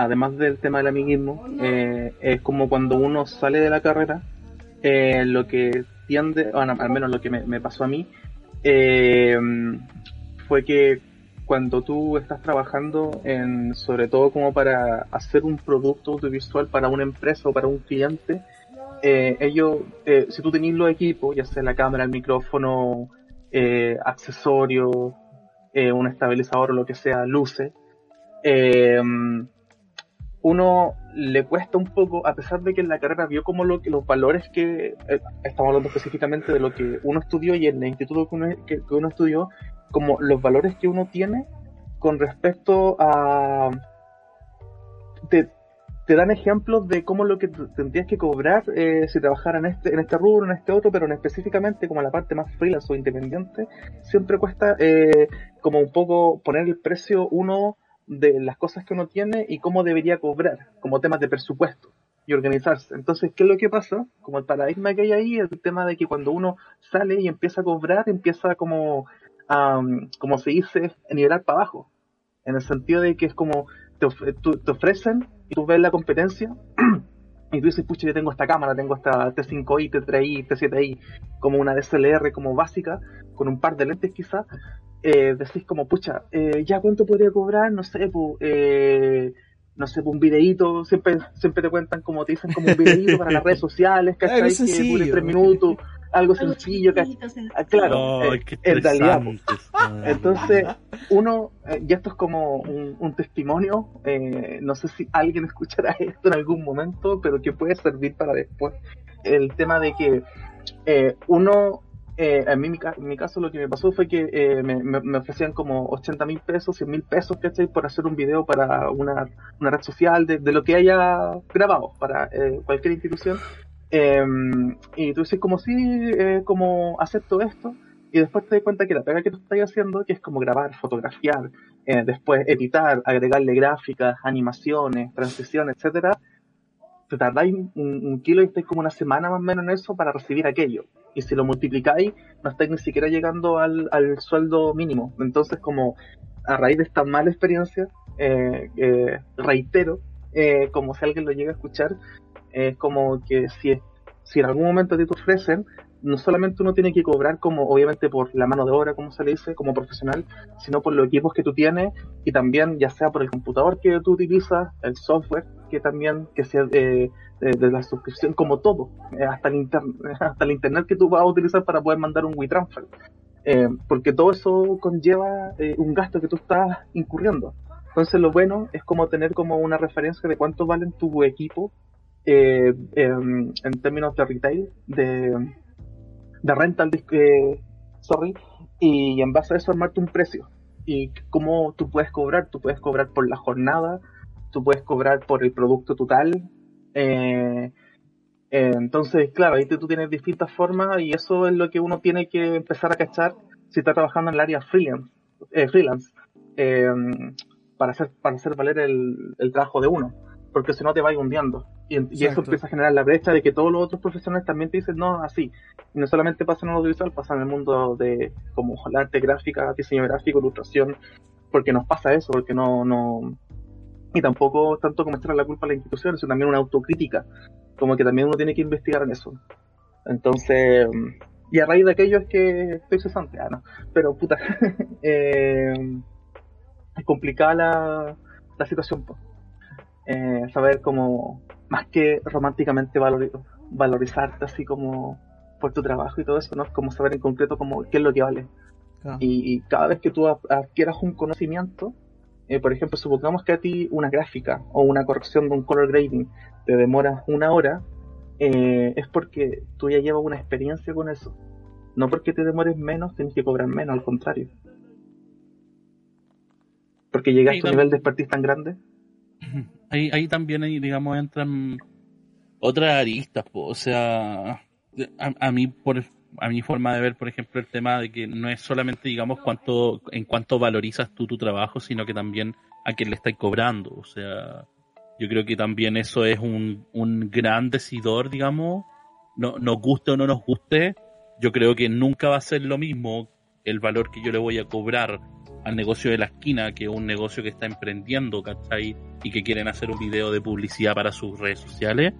además del tema del amiguismo eh, es como cuando uno sale de la carrera lo que tiende al menos lo que me, pasó a mí fue que cuando tú estás trabajando en, sobre todo como para hacer un producto audiovisual para una empresa o para un cliente, eh, ellos, eh, si tú tenés los equipos, ya sea la cámara, el micrófono, eh, accesorios, eh, un estabilizador o lo que sea, luces, eh, uno le cuesta un poco, a pesar de que en la carrera vio como lo, los valores que, estamos hablando específicamente de lo que uno estudió y en el instituto que uno, que uno estudió, como los valores que uno tiene con respecto a... Te, te dan ejemplos de cómo lo que tendrías que cobrar eh, si trabajara en este, en este rubro, en este otro, pero en específicamente como la parte más freelance o independiente, siempre cuesta eh, como un poco poner el precio uno de las cosas que uno tiene y cómo debería cobrar, como temas de presupuesto y organizarse. Entonces, ¿qué es lo que pasa? Como el paradigma que hay ahí, el tema de que cuando uno sale y empieza a cobrar, empieza como, como se dice, a nivelar para abajo. En el sentido de que es como, te, te ofrecen y tú ves la competencia y tú dices, pucha, yo tengo esta cámara, tengo esta T5i, T3i, T7i, como una DSLR como básica, con un par de lentes quizás, eh, decís como, pucha, eh, ¿ya cuánto podría cobrar? No sé, pues, eh, no sé, un videíto, siempre, siempre te cuentan como te dicen como un videíto para las redes sociales, ¿cachai? que dure tres minutos, algo sencillo, ah, Claro, oh, eh, en realidad. Entonces, uno, eh, y esto es como un, testimonio, eh, no sé si alguien escuchará esto en algún momento, pero que puede servir para después. El tema de que uno eh, a mí, en mi caso, lo que me pasó fue que eh, me, ofrecían como 80 mil pesos, 100 mil pesos, ¿cachai? Por hacer un video para una, red social de, lo que haya grabado para eh, cualquier institución. Em, y tú dices, como sí, como acepto esto. Y después te das cuenta que la pega que tú estás haciendo, que es como grabar, fotografiar, después editar, agregarle gráficas, animaciones, transiciones, etcétera, te tardáis un, kilo y estáis como una semana más o menos en eso para recibir aquello y si lo multiplicáis, no estáis ni siquiera llegando al, sueldo mínimo. Entonces, como a raíz de esta mala experiencia, eh, eh, reitero, eh, como si alguien lo llega a escuchar, es como que si, si en algún momento te ofrecen, no solamente uno tiene que cobrar como obviamente por la mano de obra, como se le dice, como profesional, sino por los equipos que tú tienes y también ya sea por el computador que tú utilizas, el software que también que sea de, de, la suscripción, como todo, eh, hasta el hasta el internet que tú vas a utilizar para poder mandar un WeTransfer, eh, porque todo eso conlleva eh, un gasto que tú estás incurriendo. Entonces lo bueno es como tener como una referencia de cuánto valen tu equipo em, en términos de retail, de de rental, eh, sorry, y en base a eso armarte un precio. Y cómo tú puedes cobrar, tú puedes cobrar por la jornada, tú puedes cobrar por el producto total. Eh, eh, entonces, claro, ahí tú tienes distintas formas y eso es lo que uno tiene que empezar a cachar si está trabajando en el área freelance, freelance para, hacer, para hacer valer el, el trabajo de uno porque si no te vas hundiendo. Y, eso empieza a generar la brecha de que todos los otros profesionales también te dicen, no, así. Y no solamente pasa en el audiovisual, pasa en el mundo de como la arte gráfica, diseño gráfico, ilustración, porque nos pasa eso, porque no, no, y tampoco tanto como echarle la culpa a la institución, sino también una autocrítica, como que también uno tiene que investigar en eso. Entonces, y a raíz de aquello es que estoy cesante, ah, no, pero puta, eh, es complicada la, la situación. Pues. Eh, saber cómo, más que románticamente valorizarte así como por tu trabajo y todo eso, ¿no? Es como saber en concreto como qué es lo que vale. Y, cada vez que tú adquieras un conocimiento, eh, por ejemplo, supongamos que a ti una gráfica o una corrección de un color grading te demora una hora, eh, es porque tú ya llevas una experiencia con eso. No porque te demores menos, tienes que cobrar menos, al contrario. Porque llegaste a un nivel de expertise tan grande ahí, ahí también, digamos, entran otras aristas, o sea, a, mí, por, a mi forma de ver, por ejemplo, el tema de que no es solamente, digamos, cuánto, en cuánto valorizas tú tu trabajo, sino que también a quién le estás cobrando, o sea, yo creo que también eso es un, un gran decidor, digamos, no, nos guste o no nos guste, yo creo que nunca va a ser lo mismo el valor que yo le voy a cobrar al negocio de la esquina, que es un negocio que está emprendiendo, ¿cachai? Y que quieren hacer un video de publicidad para sus redes sociales,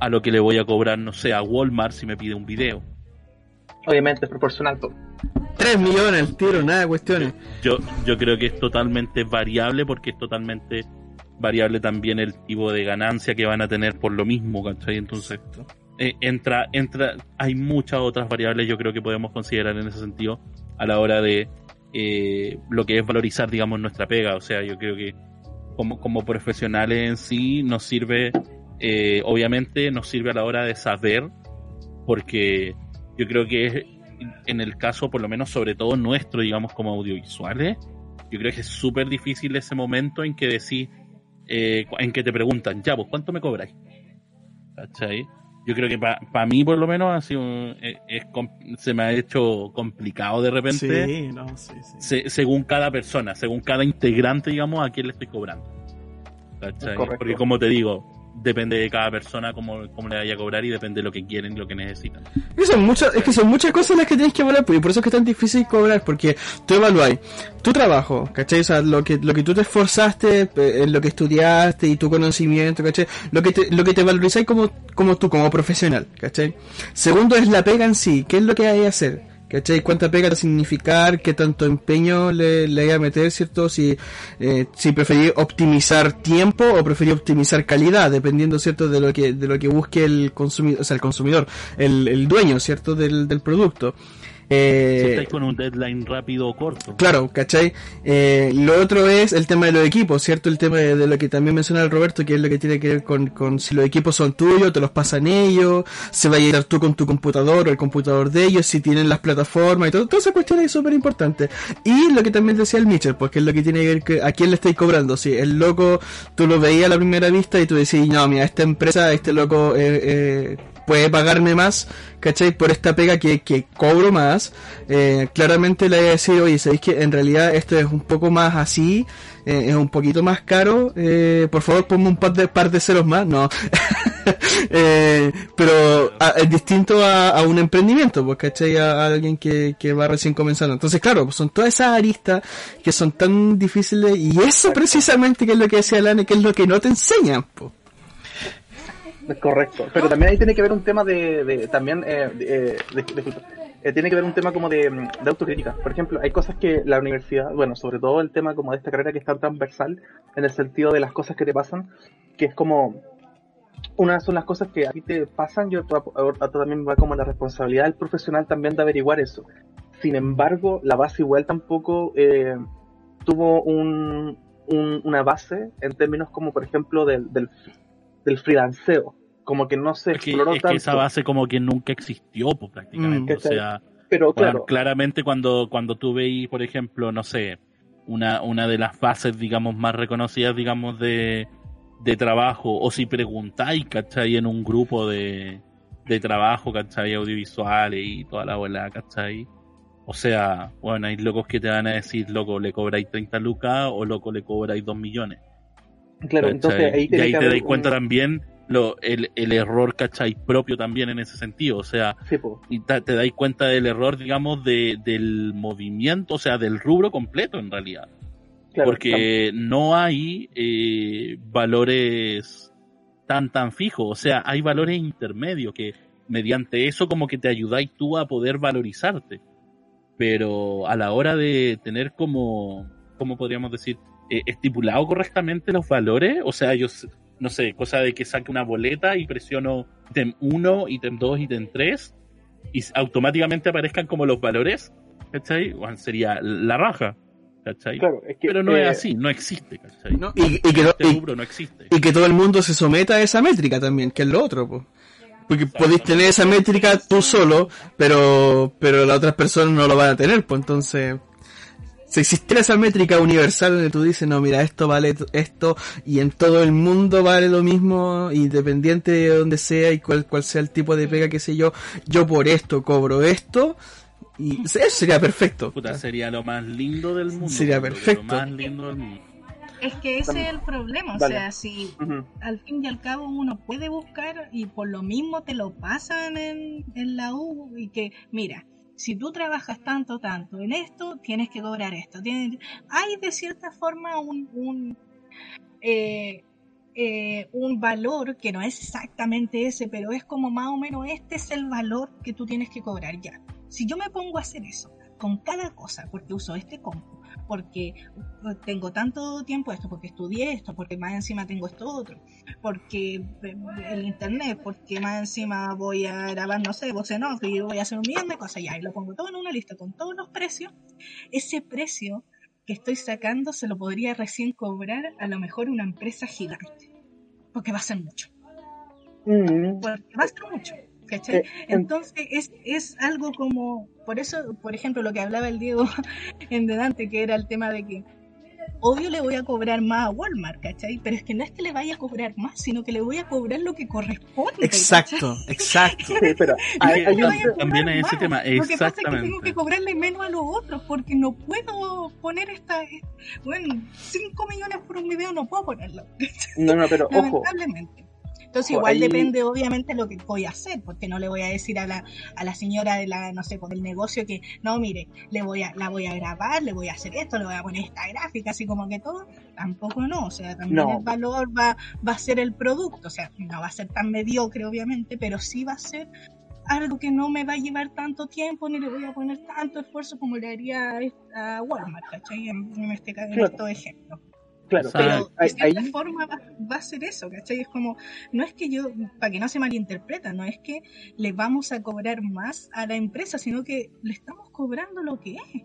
a lo que le voy a cobrar, no sé, a Walmart si me pide un video. Obviamente es proporcional. 3 millones el tiro, nada de cuestiones. Yo, yo creo que es totalmente variable porque es totalmente variable también el tipo de ganancia que van a tener por lo mismo, ¿cachai? Entonces, eh, entra, entra, hay muchas otras variables yo creo que podemos considerar en ese sentido a la hora de eh, lo que es valorizar, digamos, nuestra pega. O sea, yo creo que como, como profesionales en sí nos sirve, eh, obviamente nos sirve a la hora de saber, porque yo creo que en el caso, por lo menos sobre todo nuestro, digamos, como audiovisuales, yo creo que es súper difícil ese momento en que decís, eh, en que te preguntan, ya, pues, ¿cuánto me cobráis? ¿Cachai? Yo creo que para mí, por lo menos, ha sido, eh, es, se me ha hecho complicado de repente, Sí, no, sí, sí. se- según cada persona, según cada integrante, digamos, a quién le estoy cobrando. ¿Cachai? Porque como te digo, depende de cada persona cómo, cómo le vaya a cobrar y depende de lo que quieren lo que necesitan. Es que son muchas, es que son muchas cosas las que tienes que evaluar, pues, y por eso es que es tan difícil cobrar, porque tú evaluáis tu trabajo, ¿cachai? O sea, lo que, lo que tú te esforzaste, eh, lo que estudiaste y tu conocimiento, ¿cachai? Lo que te, lo que te valorizáis como, como tú, como profesional, ¿cachai? Segundo es la pega en sí, ¿qué es lo que hay que hacer? ¿Cachai? ¿Cuánta pega significar? ¿Qué tanto empeño le, le hay a meter, cierto? Si, eh, si preferí optimizar tiempo o preferí optimizar calidad, dependiendo, cierto, de lo que, de lo que busque el consumidor, o sea, el consumidor, el, el dueño, cierto, del, del producto. Si Eh, estáis con un deadline rápido o corto. Claro, ¿cachai? Eh, lo otro es el tema de los equipos, ¿cierto? El tema de, de lo que también menciona el Roberto, que es lo que tiene que ver con, con si los equipos son tuyos, te los pasan ellos, se va a llegar tú con tu computador o el computador de ellos, si tienen las plataformas y todo, todas esas cuestiones es súper importante. Y lo que también decía el Mitchell, pues que es lo que tiene que ver que a quién le estáis cobrando. Si el loco tú lo veías a la primera vista y tú decís, no, mira, esta empresa, este loco eh, eh, puede pagarme más, ¿cachai? Por esta pega que, que cobro más, eh, claramente le voy a decir, oye, ¿sabéis que en realidad esto es un poco más así? Eh, es un poquito más caro, eh, por favor ponme un par de, par de ceros más, no. Eh, pero a- es distinto a, a un emprendimiento, pues, ¿cachai? A, a alguien que, que va recién comenzando. Entonces, claro, pues, son todas esas aristas que son tan difíciles y eso precisamente que es lo que decía Lane, que es lo que no te enseñan, pues. Correcto. Pero también ahí tiene que ver un tema de, también, eh, eh. Eh, tiene que ver un tema como de, mm, de autocrítica. Por ejemplo, hay cosas que la universidad, bueno, sobre todo el tema como de esta carrera que es tan transversal en el sentido de las cosas que te pasan, que es como, una son las cosas que a ti te pasan y otra, otra también va como la responsabilidad del profesional también de averiguar eso. Sin embargo, la base igual tampoco tuvo un, un- una base en términos como, por ejemplo, del, del freelanceo. Como que no se Es que, exploró es que esa base como que nunca existió, pues, prácticamente. Mm. o sea, Pero claro, claramente cuando, cuando tú veis, por ejemplo, no sé, una, una de las fases, digamos, más reconocidas, digamos, de, de trabajo, o si preguntáis, ¿cachai? En un grupo de, de trabajo, ¿cachai? Audiovisuales y toda la bola, ¿cachai? O sea, bueno, hay locos que te van a decir, loco, le cobráis 30 lucas o loco, le cobráis 2 millones. claro, ¿cachai? entonces ahí y ahí te dais un- cuenta también lo, el, el error, ¿cachai? Propio también en ese sentido. O sea, Sí, y ta- te dais cuenta del error, digamos, de, del movimiento, o sea, del rubro completo en realidad. Claro, Porque no hay eh, valores tan, tan fijos, o sea, hay valores intermedios que mediante eso como que te ayudáis tú a poder valorizarte. Pero a la hora de tener como, ¿cómo podríamos decir? Eh, estipulado correctamente los valores, o sea, yo no sé, cosa de que saque una boleta y presiono ítem 1, ítem 2, ítem 3 y automáticamente aparezcan como los valores, ¿cachai? Bueno, sería la raja, ¿cachai? claro, es que, Pero no eh, es así, no existe, ¿cachai? ¿no? Y, y que, no- Este y- rubro no existe. y que todo el mundo se someta a esa métrica también, que es lo otro, pues. Porque podéis tener esa métrica tú solo, pero, pero las otras personas no lo van a tener, pues entonces, si existiera esa métrica universal donde tú dices, no, mira, esto vale esto, y en todo el mundo vale lo mismo, independiente de donde sea y cuál, cuál sea el tipo de pega, qué sé yo, yo por esto cobro esto, y eso sería perfecto. Puta, sería lo más lindo del mundo. Sería perfecto. Lo más lindo del mundo. Es que ese es el problema, o sea, si al fin y al cabo uno puede buscar y por lo mismo te lo pasan en, en la U y que, mira, si tú trabajas tanto, tanto en esto, tienes que cobrar esto. Hay de cierta forma un, un, eh, eh, un valor que no es exactamente ese, pero es como más o menos este es el valor que tú tienes que cobrar ya. Si yo me pongo a hacer eso con cada cosa, porque uso este compu, porque tengo tanto tiempo esto, porque estudié esto, porque más encima tengo esto otro, porque eh, el internet, porque más encima voy a grabar, no sé, voz en off y voy a hacer un millón de cosas ya, y lo pongo todo en una lista con todos los precios, ese precio que estoy sacando se lo podría recién cobrar a lo mejor una empresa gigante, porque va a ser mucho, Mm, porque va a ser mucho. ¿Cachai? Eh, en- Entonces es, es algo como, por eso, por ejemplo, lo que hablaba el Diego en delante, que era el tema de que obvio le voy a cobrar más a Walmart, ¿cachai? Pero es que no es que le vaya a cobrar más, sino que le voy a cobrar lo que corresponde. Exacto, exacto. Sí, pero hay, hay también hay ese más. tema, Lo que pasa es que exactamente. tengo que cobrarle menos a los otros porque no puedo poner esta. Bueno, 5 millones por un video no puedo ponerlo, No, no, pero ojo, lamentablemente. Entonces, igual ahí- depende, obviamente, lo que voy a hacer, porque no le voy a decir a la, a la señora de la, no sé, pues, del negocio que, no, mire, le voy a, la voy a grabar, le voy a hacer esto, le voy a poner esta gráfica, así como que todo. Tampoco no, o sea, también No. el valor va, va a ser el producto, o sea, no va a ser tan mediocre, obviamente, pero sí va a ser algo que no me va a llevar tanto tiempo ni le voy a poner tanto esfuerzo como le haría a Walmart, ¿cachai? En, este en Claro. estos ejemplos. Claro, pero de cierta ahí- forma va, va a ser eso, ¿cachai? Es como, no es que yo, para que no se malinterpreta, no es que le vamos a cobrar más a la empresa, sino que le estamos cobrando lo que es.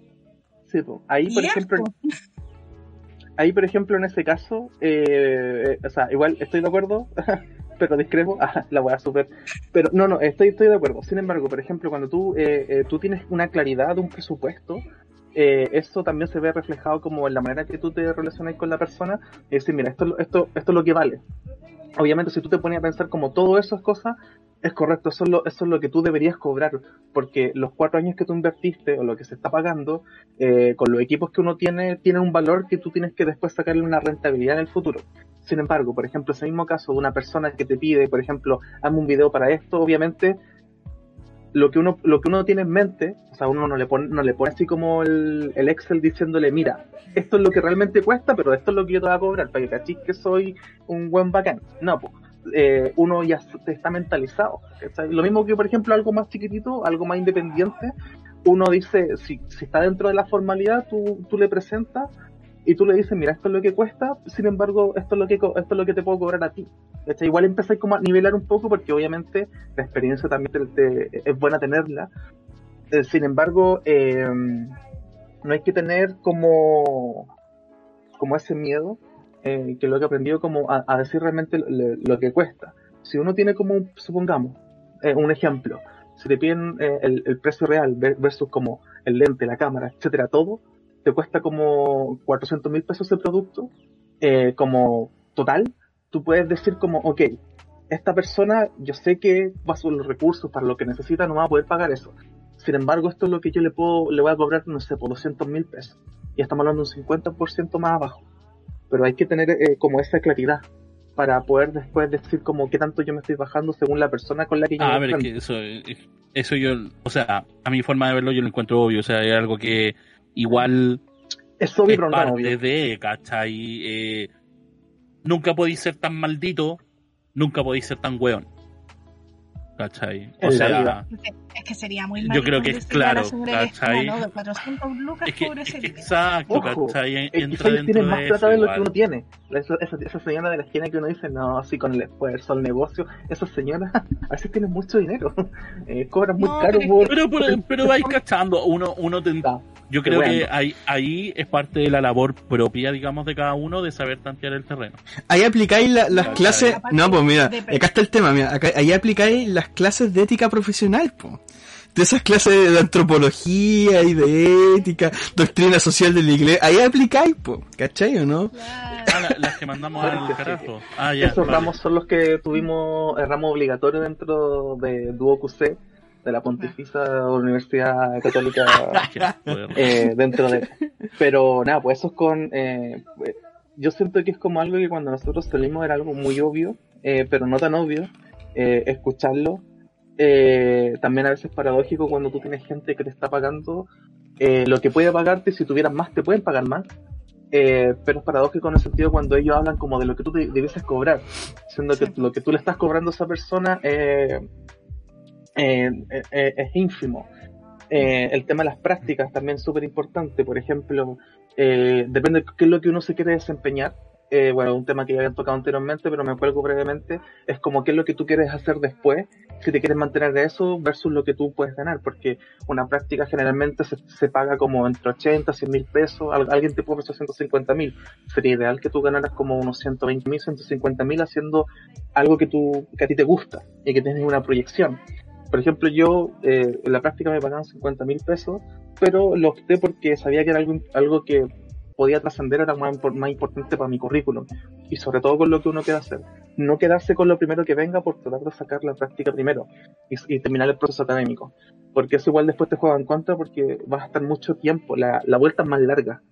sí, po. ahí por harto. ejemplo, ahí por ejemplo en ese caso, eh, o sea, igual estoy de acuerdo, pero discrepo, ah, la voy a super, pero no, no, estoy, estoy de acuerdo. Sin embargo, por ejemplo, cuando tú, eh, eh, tú tienes una claridad de un presupuesto, eh, eso también se ve reflejado como en la manera que tú te relacionas con la persona, es decir, mira, esto, esto, esto es lo que vale. Obviamente, si tú te pones a pensar como todo eso es cosa, es correcto, eso es, lo, eso es lo que tú deberías cobrar, porque los cuatro años que tú invertiste o lo que se está pagando, eh, con los equipos que uno tiene, tiene un valor que tú tienes que después sacarle una rentabilidad en el futuro. Sin embargo, por ejemplo, ese mismo caso de una persona que te pide, por ejemplo, hazme un video para esto, obviamente lo que uno lo que uno tiene en mente, o sea, uno no le pone, no le pone así como el, el Excel diciéndole, mira, esto es lo que realmente cuesta, pero esto es lo que yo te voy a cobrar, para que cachis que soy un buen bacán. No, pues, eh, uno ya está mentalizado. Lo mismo que, por ejemplo, algo más chiquitito, algo más independiente, uno dice, si, si está dentro de la formalidad, tú, tú le presentas y tú le dices, mira, esto es lo que cuesta, sin embargo, esto es lo que, esto es lo que te puedo cobrar a ti. ¿cachai? Igual empecé como a nivelar un poco porque obviamente la experiencia también te- te- es buena tenerla. Eh, sin embargo, eh, no hay que tener como, como ese miedo, eh, que lo que he aprendido como a, a decir realmente lo, lo que cuesta. Si uno tiene como, supongamos, eh, un ejemplo, si te piden eh, el, el precio real ver- versus como el lente, la cámara, etcétera, todo, te cuesta como 400 mil pesos el producto, eh, como total, tú puedes decir como, ok, esta persona yo sé que va a ser los recursos para lo que necesita, no va a poder pagar eso. Sin embargo, esto es lo que yo le puedo, le voy a cobrar, no sé, por 200 mil pesos. Y estamos hablando de un 50% más abajo. Pero hay que tener eh, como esa claridad para poder después decir como qué tanto yo me estoy bajando según la persona con la que yo Ah, a ver, es que eso, es- eso yo, o sea, a mi forma de verlo yo lo encuentro obvio, o sea, es algo que igual Es es parte de, ¿cachai? Eh, nunca podéis ser tan maldito, nunca podéis ser tan weón. ¿Cachai? O la sea. Es que sería muy Yo creo que es claro, ¿cachai? no, de 400 lucas es que, por es que exacto, Ojo, ¿cachai? Es Entra dentro tienen más de plata eso de lo que uno tiene. Esa, esa, esa señora de la esquina que uno dice, no, así con el esfuerzo, el negocio, esas señoras a veces tienen mucho dinero. Eh, cobran muy No, caro pero es por... Pero, pero, pero vais cachando, uno, uno te- yo creo bueno. que ahí, ahí es parte de la labor propia, digamos, de cada uno de saber tantear el terreno. Ahí aplicáis la- las No, clases. No, pues mira, de- acá está el tema, mira, acá- ahí aplicáis las clases de ética profesional, po. De esas clases de antropología y de ética, doctrina social de la iglesia, ahí aplicáis, po, ¿cachai o no? Claro. Ah, la- las que mandamos al carajo. Ah, ya. Esos vale. ramos son los que tuvimos, el ramo obligatorio dentro de Duo QC, de la Pontificia Universidad Católica joder. eh, dentro de pero nada pues eso es con eh, eh, yo siento que es como algo que cuando nosotros salimos era algo muy obvio eh, pero no tan obvio eh, escucharlo eh, también a veces paradójico cuando tú tienes gente que te está pagando eh, lo que puede pagarte si tuvieras más te pueden pagar más eh, pero es paradójico en el sentido cuando ellos hablan como de lo que tú te- debieses cobrar siendo que lo que tú le estás cobrando a esa persona eh, eh, eh, es ínfimo eh, el tema de las prácticas también es súper importante. Por ejemplo, eh, depende de qué es lo que uno se quiere desempeñar. Bueno, un tema que ya habían tocado anteriormente, pero me cuelgo brevemente. Es como qué es lo que tú quieres hacer después, si te quieres mantener de eso versus lo que tú puedes ganar. Porque una práctica generalmente se, paga como entre 80, 100 mil pesos. Al- alguien te puede ofrecer 150 mil. Sería ideal que tú ganaras como unos 120 mil, 150 mil haciendo algo que, tú, que a ti te gusta y que tienes una proyección por ejemplo, yo eh, en la práctica me pagaban 50 mil pesos, pero lo opté porque sabía que era algo, algo que podía trascender era más, más importante para mi currículum y sobre todo con lo que uno quiere hacer. No quedarse con lo primero que venga por tratar de sacar la práctica primero y, y terminar el proceso académico. Porque eso igual después te juega en contra porque vas a estar mucho tiempo, la, la vuelta es más larga.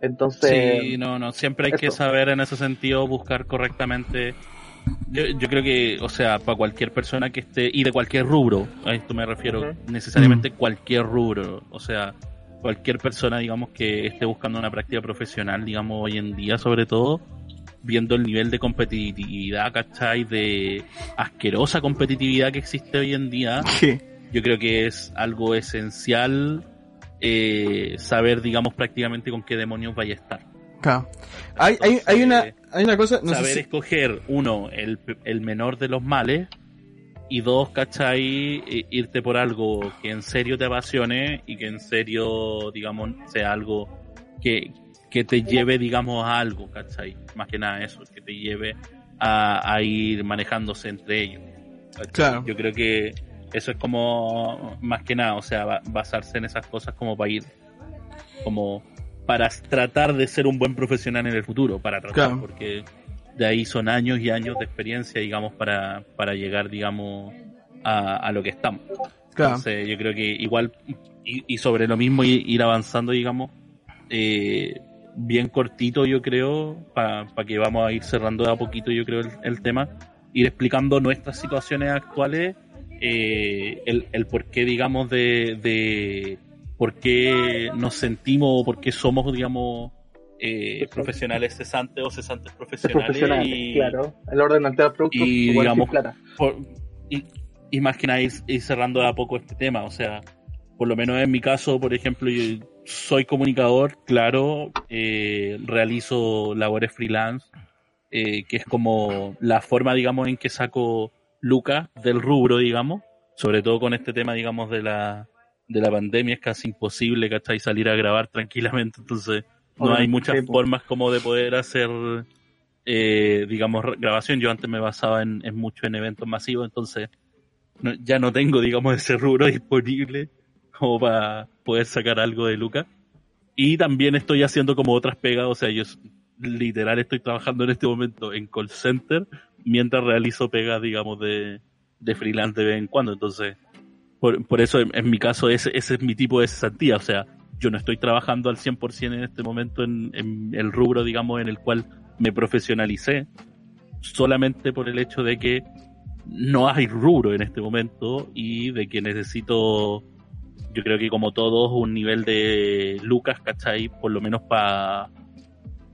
Entonces, Sí, no, no, siempre hay que saber en ese sentido buscar correctamente. Yo, yo creo que, o sea, para cualquier persona que esté, y de cualquier rubro, a esto me refiero, necesariamente cualquier rubro, o sea, cualquier persona, digamos, que esté buscando una práctica profesional, digamos, hoy en día, sobre todo, viendo el nivel de competitividad, ¿cachai? De asquerosa competitividad que existe hoy en día, Sí. yo creo que es algo esencial eh, saber, digamos, prácticamente con qué demonios vaya a estar. Claro. Hay, hay, hay, una, hay una cosa, no saber sé si- escoger, uno, el, el menor de los males, y dos, ¿cachai? I- Irte por algo que en serio te apasione y que en serio, digamos, sea algo que, que te lleve, digamos, a algo, ¿cachai? Más que nada eso, que te lleve a, a ir manejándose entre ellos. Claro. Yo creo que eso es como, más que nada, o sea, ba- basarse en esas cosas como para ir, como para tratar de ser un buen profesional en el futuro, para tratar, Claro. porque de ahí son años y años de experiencia, digamos, para, para llegar, digamos, a, a lo que estamos. claro. Entonces, yo creo que igual, y, y sobre lo mismo, ir, avanzando, digamos, eh, bien cortito, yo creo, para que vamos a ir cerrando de a poquito, yo creo, el, el tema, ir explicando nuestras situaciones actuales, eh, el, el por qué, digamos, de, de por qué nos sentimos o por qué somos, digamos, eh, profesionales cesantes o cesantes es profesionales. profesional, y, claro. El orden de entrega de productos y, digamos, por- y, y más que nada ir, ir cerrando de a poco este tema. O sea, por lo menos en mi caso, por ejemplo, yo soy comunicador, claro, eh, realizo labores freelance, eh, que es como la forma, digamos, en que saco lucas del rubro, digamos, sobre todo con este tema, digamos, de la, de la pandemia, es casi imposible, ¿cachai? Salir a grabar tranquilamente, entonces no hay muchas sí, formas como de poder hacer eh, digamos, grabación. Yo antes me basaba en, en mucho en eventos masivos, entonces no- ya no tengo, digamos, ese rubro disponible como para poder sacar algo de Luca. Y también estoy haciendo como otras pegas, o sea, yo literal estoy trabajando en este momento en call center mientras realizo pegas, digamos, de, de freelance de vez en cuando. Entonces, por, eso en, mi caso ese, es mi tipo de cesantía, o sea, yo no estoy trabajando al 100% en este momento en, en el rubro, digamos, en el cual me profesionalicé, solamente por el hecho de que no hay rubro en este momento y de que necesito, yo creo que como todos, un nivel de lucas, ¿cachai? Por lo menos para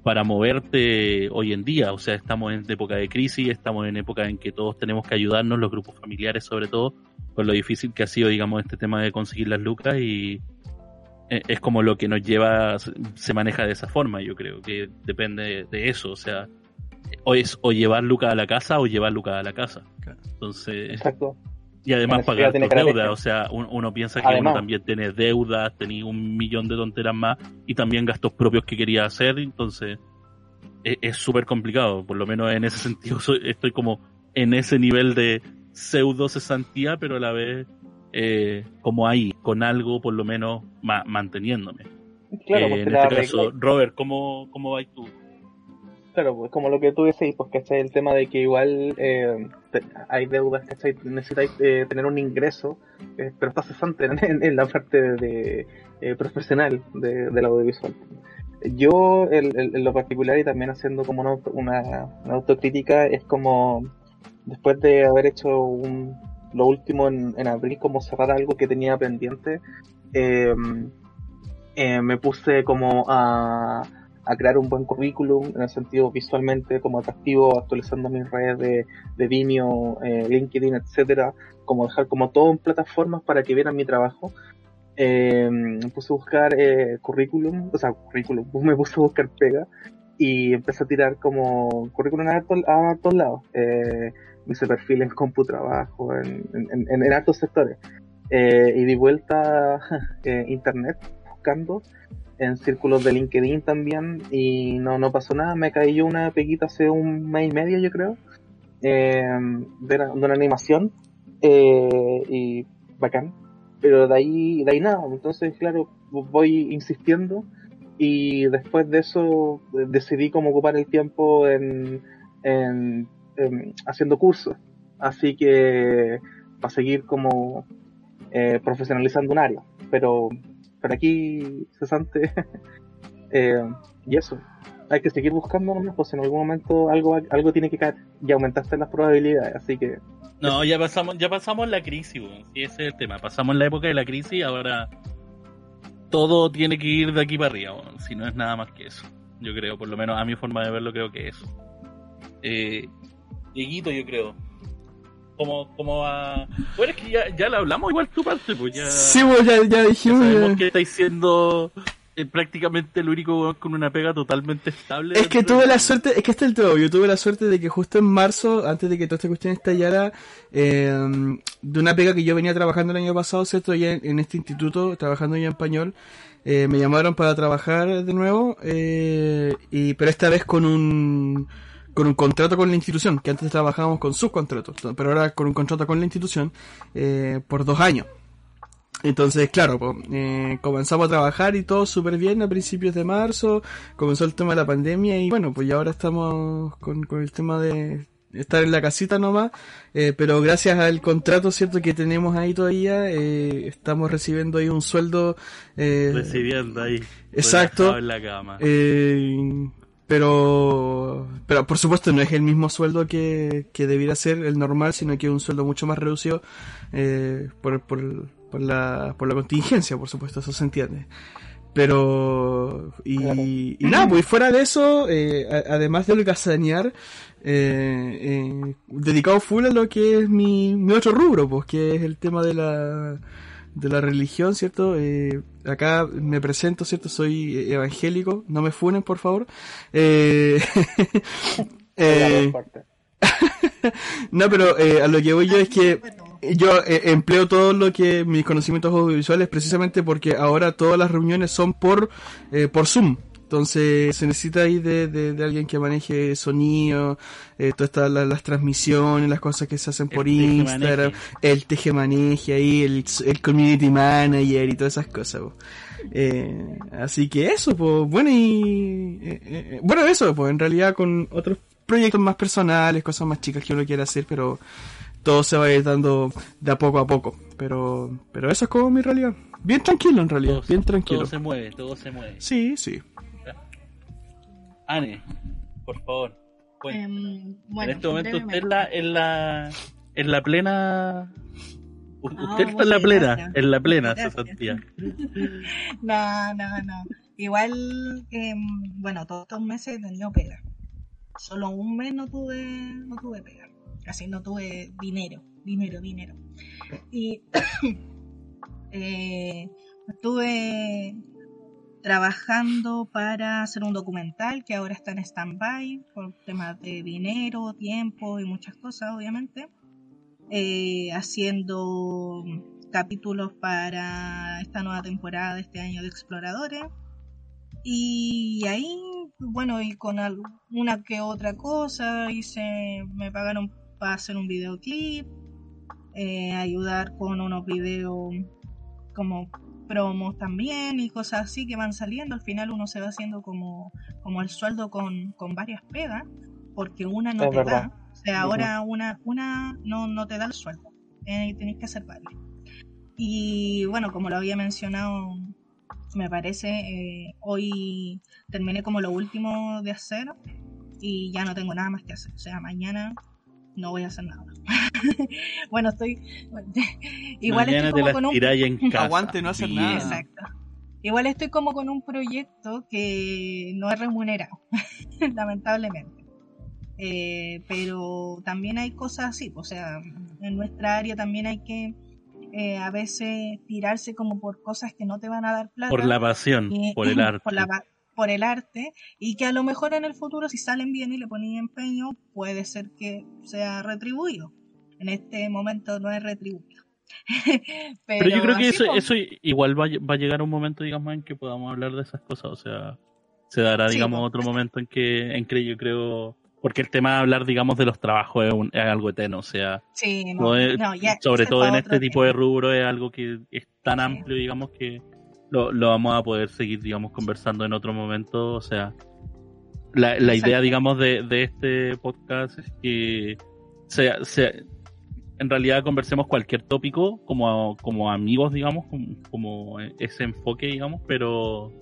para moverte hoy en día. O sea, estamos en época de crisis, estamos en época en que todos tenemos que ayudarnos, los grupos familiares sobre todo, con lo difícil que ha sido, digamos, este tema de conseguir las lucas y eh, es como lo que nos lleva, se maneja de esa forma, yo creo que depende de eso, o sea, o es o llevar lucas a la casa o llevar lucas a la casa. Entonces, Exacto. Y además pagar tus deudas, o sea, un- uno piensa que Además. uno también tiene deudas, tenía un millón de tonteras más y también gastos propios que quería hacer, entonces e- es súper complicado, por lo menos en ese sentido soy- estoy como en ese nivel de pseudo cesantía, pero a la vez eh, como ahí, con algo por lo menos ma- manteniéndome. Claro, Eh, porque en este caso, Robert, ¿cómo, cómo vas tú? Claro, pues como lo que tú decís, pues ¿cachai? El tema de que igual eh, hay deudas, ¿cachai? Necesitáis eh, tener un ingreso, eh, pero estás cesante en, la parte de, eh, profesional de, del audiovisual. Yo, en, en- lo particular, y también haciendo como una, una, una autocrítica, es como después de haber hecho un, lo último en, en abril, como cerrar algo que tenía pendiente, eh, me puse como a a crear un buen currículum en el sentido visualmente como atractivo, actualizando mis redes de, de Vimeo, eh, LinkedIn, etcétera, como dejar como todo en plataformas para que vieran mi trabajo. Eh, me puse a buscar eh, currículum, o sea, currículum, me puse a buscar pega y empecé a tirar como currículum a hartos, a hartos lados. Eh, hice perfil en CompuTrabajo, en, en, en, en hartos sectores. Eh, y di vuelta eh, internet buscando en círculos de LinkedIn también y no, no pasó nada, me cayó una peguita hace un mes y medio yo creo eh, de, una, animación eh, y bacán pero de ahí, de ahí nada, entonces claro voy insistiendo y después de eso eh, decidí como ocupar el tiempo en, en, en haciendo cursos. Así que para seguir como eh, profesionalizando un área. Pero, pero aquí, cesante, eh, y eso. Hay que seguir buscando nomás, pues en algún momento algo, algo tiene que caer y aumentaste las probabilidades, así que No, ya pasamos, ya pasamos la crisis. Sí, ese es el tema. Pasamos la época de la crisis, ahora todo tiene que ir de aquí para arriba. Si no es nada más que eso. Yo creo, por lo menos a mi forma de verlo, creo que eso. Eh, Dieguito, yo creo. Como, como a... Bueno, es que ya, ya lo hablamos igual tu parte, pues ya... Sí, pues ya, ya ya dijimos. sabemos ya. que estáis siendo eh, prácticamente el único con una pega totalmente estable. Es que tuve la suerte, es que este es el todo. Yo tuve la suerte de que justo en marzo, antes de que toda esta cuestión estallara, eh, de una pega que yo venía trabajando el año pasado, ¿cierto? Ya en, en este instituto, trabajando ya en español, eh, me llamaron para trabajar de nuevo, eh, y, pero esta vez con un, con un contrato con la institución, que antes trabajábamos con subcontratos, pero ahora con un contrato con la institución, eh, por dos años. Entonces, claro, po, eh, comenzamos a trabajar y todo súper bien a principios de marzo, comenzó el tema de la pandemia y bueno, pues ya ahora estamos con, con el tema de estar en la casita nomás, eh, pero gracias al contrato, cierto, que tenemos ahí todavía, eh, estamos recibiendo ahí un sueldo... Eh, Recibiendo ahí. Exacto. en la cama. Pero, pero por supuesto no es el mismo sueldo que, que debiera ser el normal, sino que es un sueldo mucho más reducido eh, por, por, por, la, por la contingencia, por supuesto, eso se entiende. Pero, y, Claro. y nada, pues fuera de eso, eh, a- además de holgazanear, eh, eh, dedicado full a lo que es mi, mi otro rubro, pues que es el tema de la, de la religión, ¿cierto? Eh, acá me presento, ¿cierto? Soy evangélico, no me funen, por favor. Eh, eh, no, pero eh, a lo que voy yo es que yo eh, empleo todo lo que mis conocimientos audiovisuales precisamente porque ahora todas las reuniones son por eh, por Zoom. Entonces se necesita ahí de, de, de alguien que maneje sonido, eh, todas estas las, las transmisiones, las cosas que se hacen por El Instagram, el tejemaneje ahí, el, el community manager y todas esas cosas. Eh, así que eso, pues bueno y eh, eh, bueno eso, pues en realidad con otros proyectos más personales, cosas más chicas que uno quiere hacer, pero todo se va a ir dando de a poco a poco. Pero, pero eso es como mi realidad. Bien tranquilo en realidad, Todo, bien tranquilo. todo se mueve, todo se mueve. Sí, sí. Ane, por favor. Em, bueno, en este momento usted es la, en la, en la plena... Ah, Usted está en la plena, gracias. en la plena cesantía. No, no, no. Igual, em, bueno, todos estos meses he tenido pega. Solo un mes no tuve, no tuve pega. Casi no tuve dinero, dinero, dinero. Y eh, estuve trabajando para hacer un documental que ahora está en stand-by por temas de dinero, tiempo y muchas cosas, obviamente. Eh, haciendo capítulos para esta nueva temporada de este año de Exploradores. Y ahí, bueno, y con alguna que otra cosa, hice, me pagaron para hacer un videoclip, eh, ayudar con unos videos como promos también y cosas así que van saliendo. Al final uno se va haciendo como, como el sueldo con, con varias pegas, porque una no Es te verdad. da. O sea, ahora una, una no, no te da el sueldo. Eh, tenés que hacer varias. Y bueno, como lo había mencionado, me parece, eh, hoy terminé como lo último de hacer y ya no tengo nada más que hacer. O sea, mañana no voy a hacer nada. bueno, estoy... Igual Mañana estoy te como con un... en casa. Aguante no hacer nada. Exacto. Igual estoy como con un proyecto que no es remunerado, lamentablemente. Eh, pero también hay cosas así, o sea, en nuestra área también hay que eh, a veces tirarse como por cosas que no te van a dar plata. Por la pasión, y- por el arte. por, la por el arte y que a lo mejor en el futuro si salen bien y le ponen empeño puede ser que sea retribuido en este momento no es retribuido pero, Pero yo creo que eso, pues, eso igual va, va a llegar un momento, digamos, en que podamos hablar de esas cosas. O sea, se dará, Sí, digamos, pues. otro momento en que, en que yo creo. Porque el tema de hablar, digamos, de los trabajos es, un- es algo eterno. O sea, sí, no, no es- no, sobre todo en este tipo de tema. rubro es algo que es tan Sí. amplio, digamos, que lo, lo vamos a poder seguir, digamos, conversando en otro momento. O sea, la, la idea, digamos, de, de este podcast es que sea, sea, en realidad conversemos cualquier tópico como, como amigos, digamos, como, como ese enfoque, digamos, pero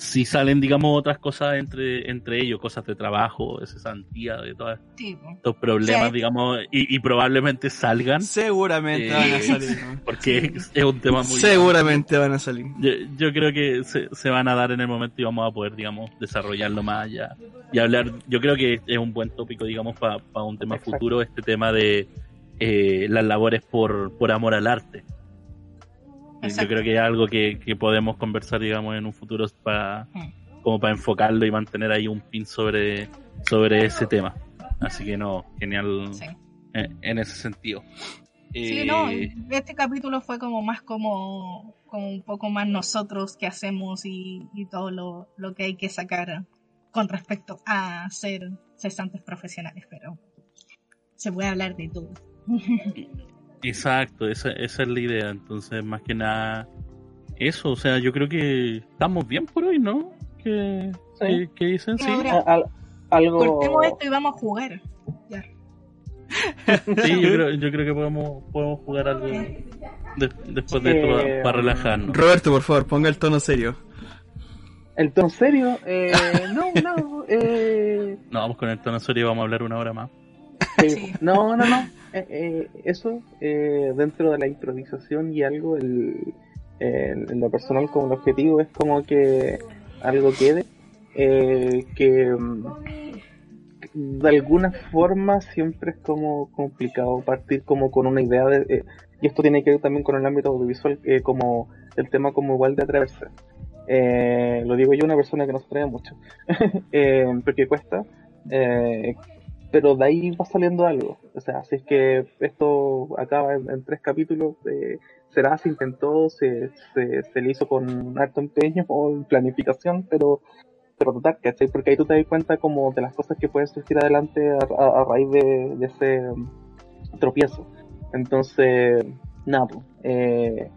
si salen, digamos, otras cosas entre, entre ellos, cosas de trabajo, de cesantía, de todos Sí, estos problemas, Sí. digamos, y, y probablemente salgan, Seguramente Eh, van a salir. ¿no? porque es es un tema muy... Seguramente van a salir. Yo, yo creo que se, se van a dar en el momento y vamos a poder, digamos, desarrollarlo más allá. Y hablar, yo creo que es un buen tópico, digamos, para un tema Exacto. futuro, este tema de eh, las labores por, por amor al arte. Yo Exacto. creo que es algo que, que podemos conversar, digamos, en un futuro para, Mm. como para enfocarlo y mantener ahí un pin sobre, sobre ese tema. Así que no, genial Sí. en, en ese sentido. Sí, Eh, no, este capítulo fue como más como, como un poco más nosotros que hacemos y, y todo lo, lo que hay que sacar con respecto a ser cesantes profesionales, pero se puede hablar de todo. Exacto, esa, esa es la idea. Entonces, más que nada, eso. O sea, yo creo que estamos bien por hoy, ¿no? ¿Qué, Sí. qué- qué dicen? Sí, Ahora- al- algo. Cortemos esto y vamos a jugar. Ya. sí yo, creo, yo creo que podemos, podemos jugar algo de- después de esto Eh, para relajarnos. Roberto, por favor, ponga el tono serio. El tono serio, eh, no, no, eh, No, vamos con el tono serio y vamos a hablar una hora más. Sí. No, no, no. Eh, eh, eso, eh, dentro de la improvisación y algo, el, en lo personal como el objetivo es como que algo quede, eh, que mm, de alguna forma siempre es como complicado partir como con una idea de... eh, y esto tiene que ver también con el ámbito audiovisual, como el tema como igual de atreverse. Eh, lo digo yo, una persona que no se mucho, porque cuesta. Eh, pero de ahí va saliendo algo. O sea, si es que esto acaba en, tres capítulos, eh, será, se intentó, se, se, se le hizo con harto empeño o planificación, pero, pero total, ¿cachai? Porque ahí tú te das cuenta como de las cosas que pueden surgir adelante a, raíz de, ese tropiezo. Entonces, nada, eh,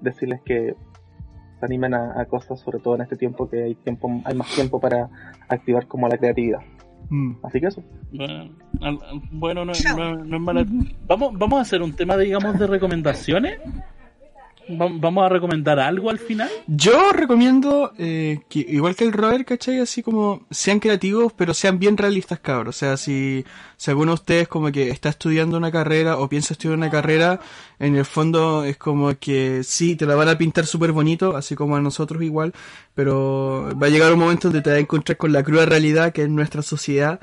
decirles que se animen a, a cosas, sobre todo en este tiempo que hay tiempo, hay más tiempo para activar como la creatividad. Mm. Así que eso. Bueno, no, no- no es mala. Vamos, vamos a hacer un tema, digamos, de recomendaciones. Va- Vamos a recomendar algo al final. Yo recomiendo eh, que, igual que el Robert, ¿cachai? Así como sean creativos, pero sean bien realistas, cabros. O sea, si, si alguno de ustedes como que está estudiando una carrera o piensa estudiar una carrera, en el fondo es como que sí, te la van a pintar súper bonito, así como a nosotros igual, pero va a llegar un momento donde te vas a encontrar con la cruda realidad que es nuestra sociedad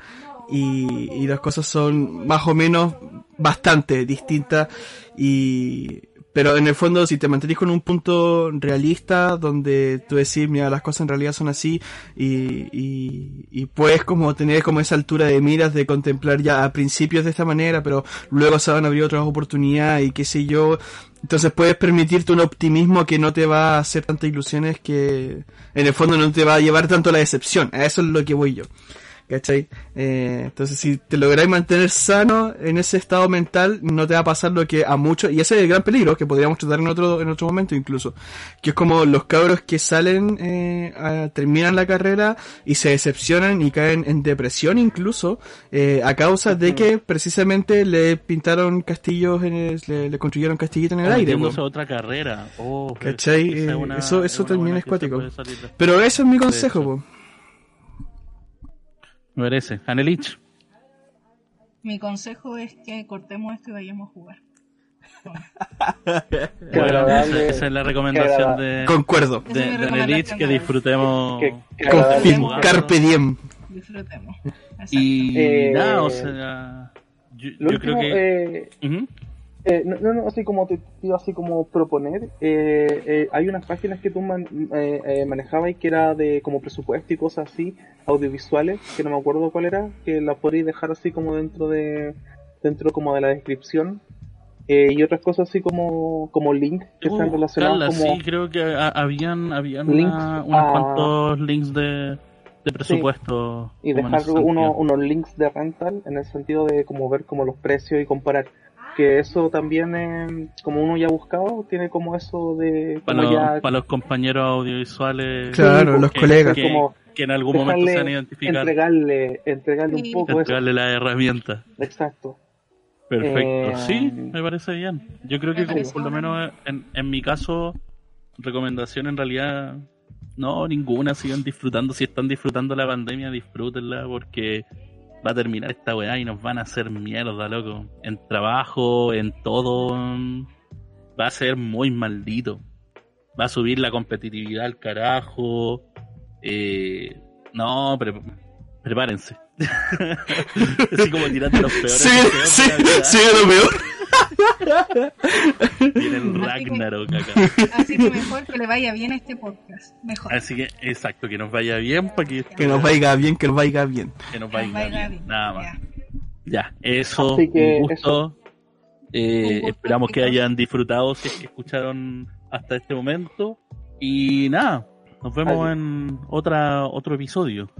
y, y las cosas son más o menos bastante distintas y pero en el fondo si te mantenís con un punto realista donde tú decís mira las cosas en realidad son así y, y, puedes como tener como esa altura de miras de contemplar ya a principios de esta manera pero luego se van a abrir otras oportunidades y qué sé yo entonces puedes permitirte un optimismo que no te va a hacer tantas ilusiones que en el fondo no te va a llevar tanto a la decepción. A eso es lo que voy yo ¿Cachai? Eh, entonces, si te lográis mantener sano en ese estado mental, no te va a pasar lo que a muchos, y ese es el gran peligro que podríamos tratar en otro, en otro momento incluso, que es como los cabros que salen, eh, a- terminan la carrera y se decepcionan y caen en depresión incluso, eh, a causa de que precisamente le pintaron castillos, en el- le, le construyeron castillitos en el aire. A otra carrera. Oh, pero ¿Cachai? es Eh, una- eso- es eso una también es cuático. Pero ese es mi consejo, po. Me merece. Anelich. Mi consejo es que cortemos esto y vayamos a jugar. Bueno, esa, esa es la recomendación de, Concuerdo. de, de Anelich, que disfrutemos. Jugando. carpe diem. disfrutemos. Exacto. Y Eh, nada, o sea. Yo, creo último, que. eh. Eh, no, no, no, así como te iba así como proponer, eh, eh, hay unas páginas que tú man- eh, eh, manejabas y que era de como presupuesto y cosas así, audiovisuales, que no me acuerdo cuál era, que la podéis dejar así como dentro de dentro como de la descripción. Y otras cosas así como, como link que están relacionados como Sí, creo que ha- habían, habían Links una- unos a- cuantos links de, de presupuesto. y dejar uno, unos links de rental en el sentido de como ver como los precios y comparar porque eso también, eh, como uno ya ha buscado, tiene como eso de... Para, Como los, ya, para los compañeros audiovisuales Claro, los que- colegas. que, como que en algún momento se a identificar, entregarle, entregarle Sí. un poco eso. entregarle la herramienta. Exacto. Perfecto, Eh, sí, me parece bien. Yo creo que como por lo menos en, en mi caso, recomendación en realidad, no, ninguna, sigan disfrutando. Si están disfrutando la pandemia, disfrútenla porque va a terminar esta weá y nos van a hacer mierda, loco. En trabajo, en todo, va a ser muy maldito. Va a subir la competitividad al carajo. Eh, no, pre- prepárense. Así como tirando los peores. Lo peor. Que- Ragnarok acá. Así que mejor que le vaya bien a este podcast. Mejor. Así que, exacto, que nos vaya bien para que, Que nos vaya bien, que nos vaya bien. que nos Que vaya, nos vaya bien. bien. Nada más. Ya. Ya, eso, Así que un gusto. Eh, Un gusto, esperamos que hayan disfrutado si es que escucharon hasta este momento. Y nada, nos vemos Adiós. en otra otro episodio.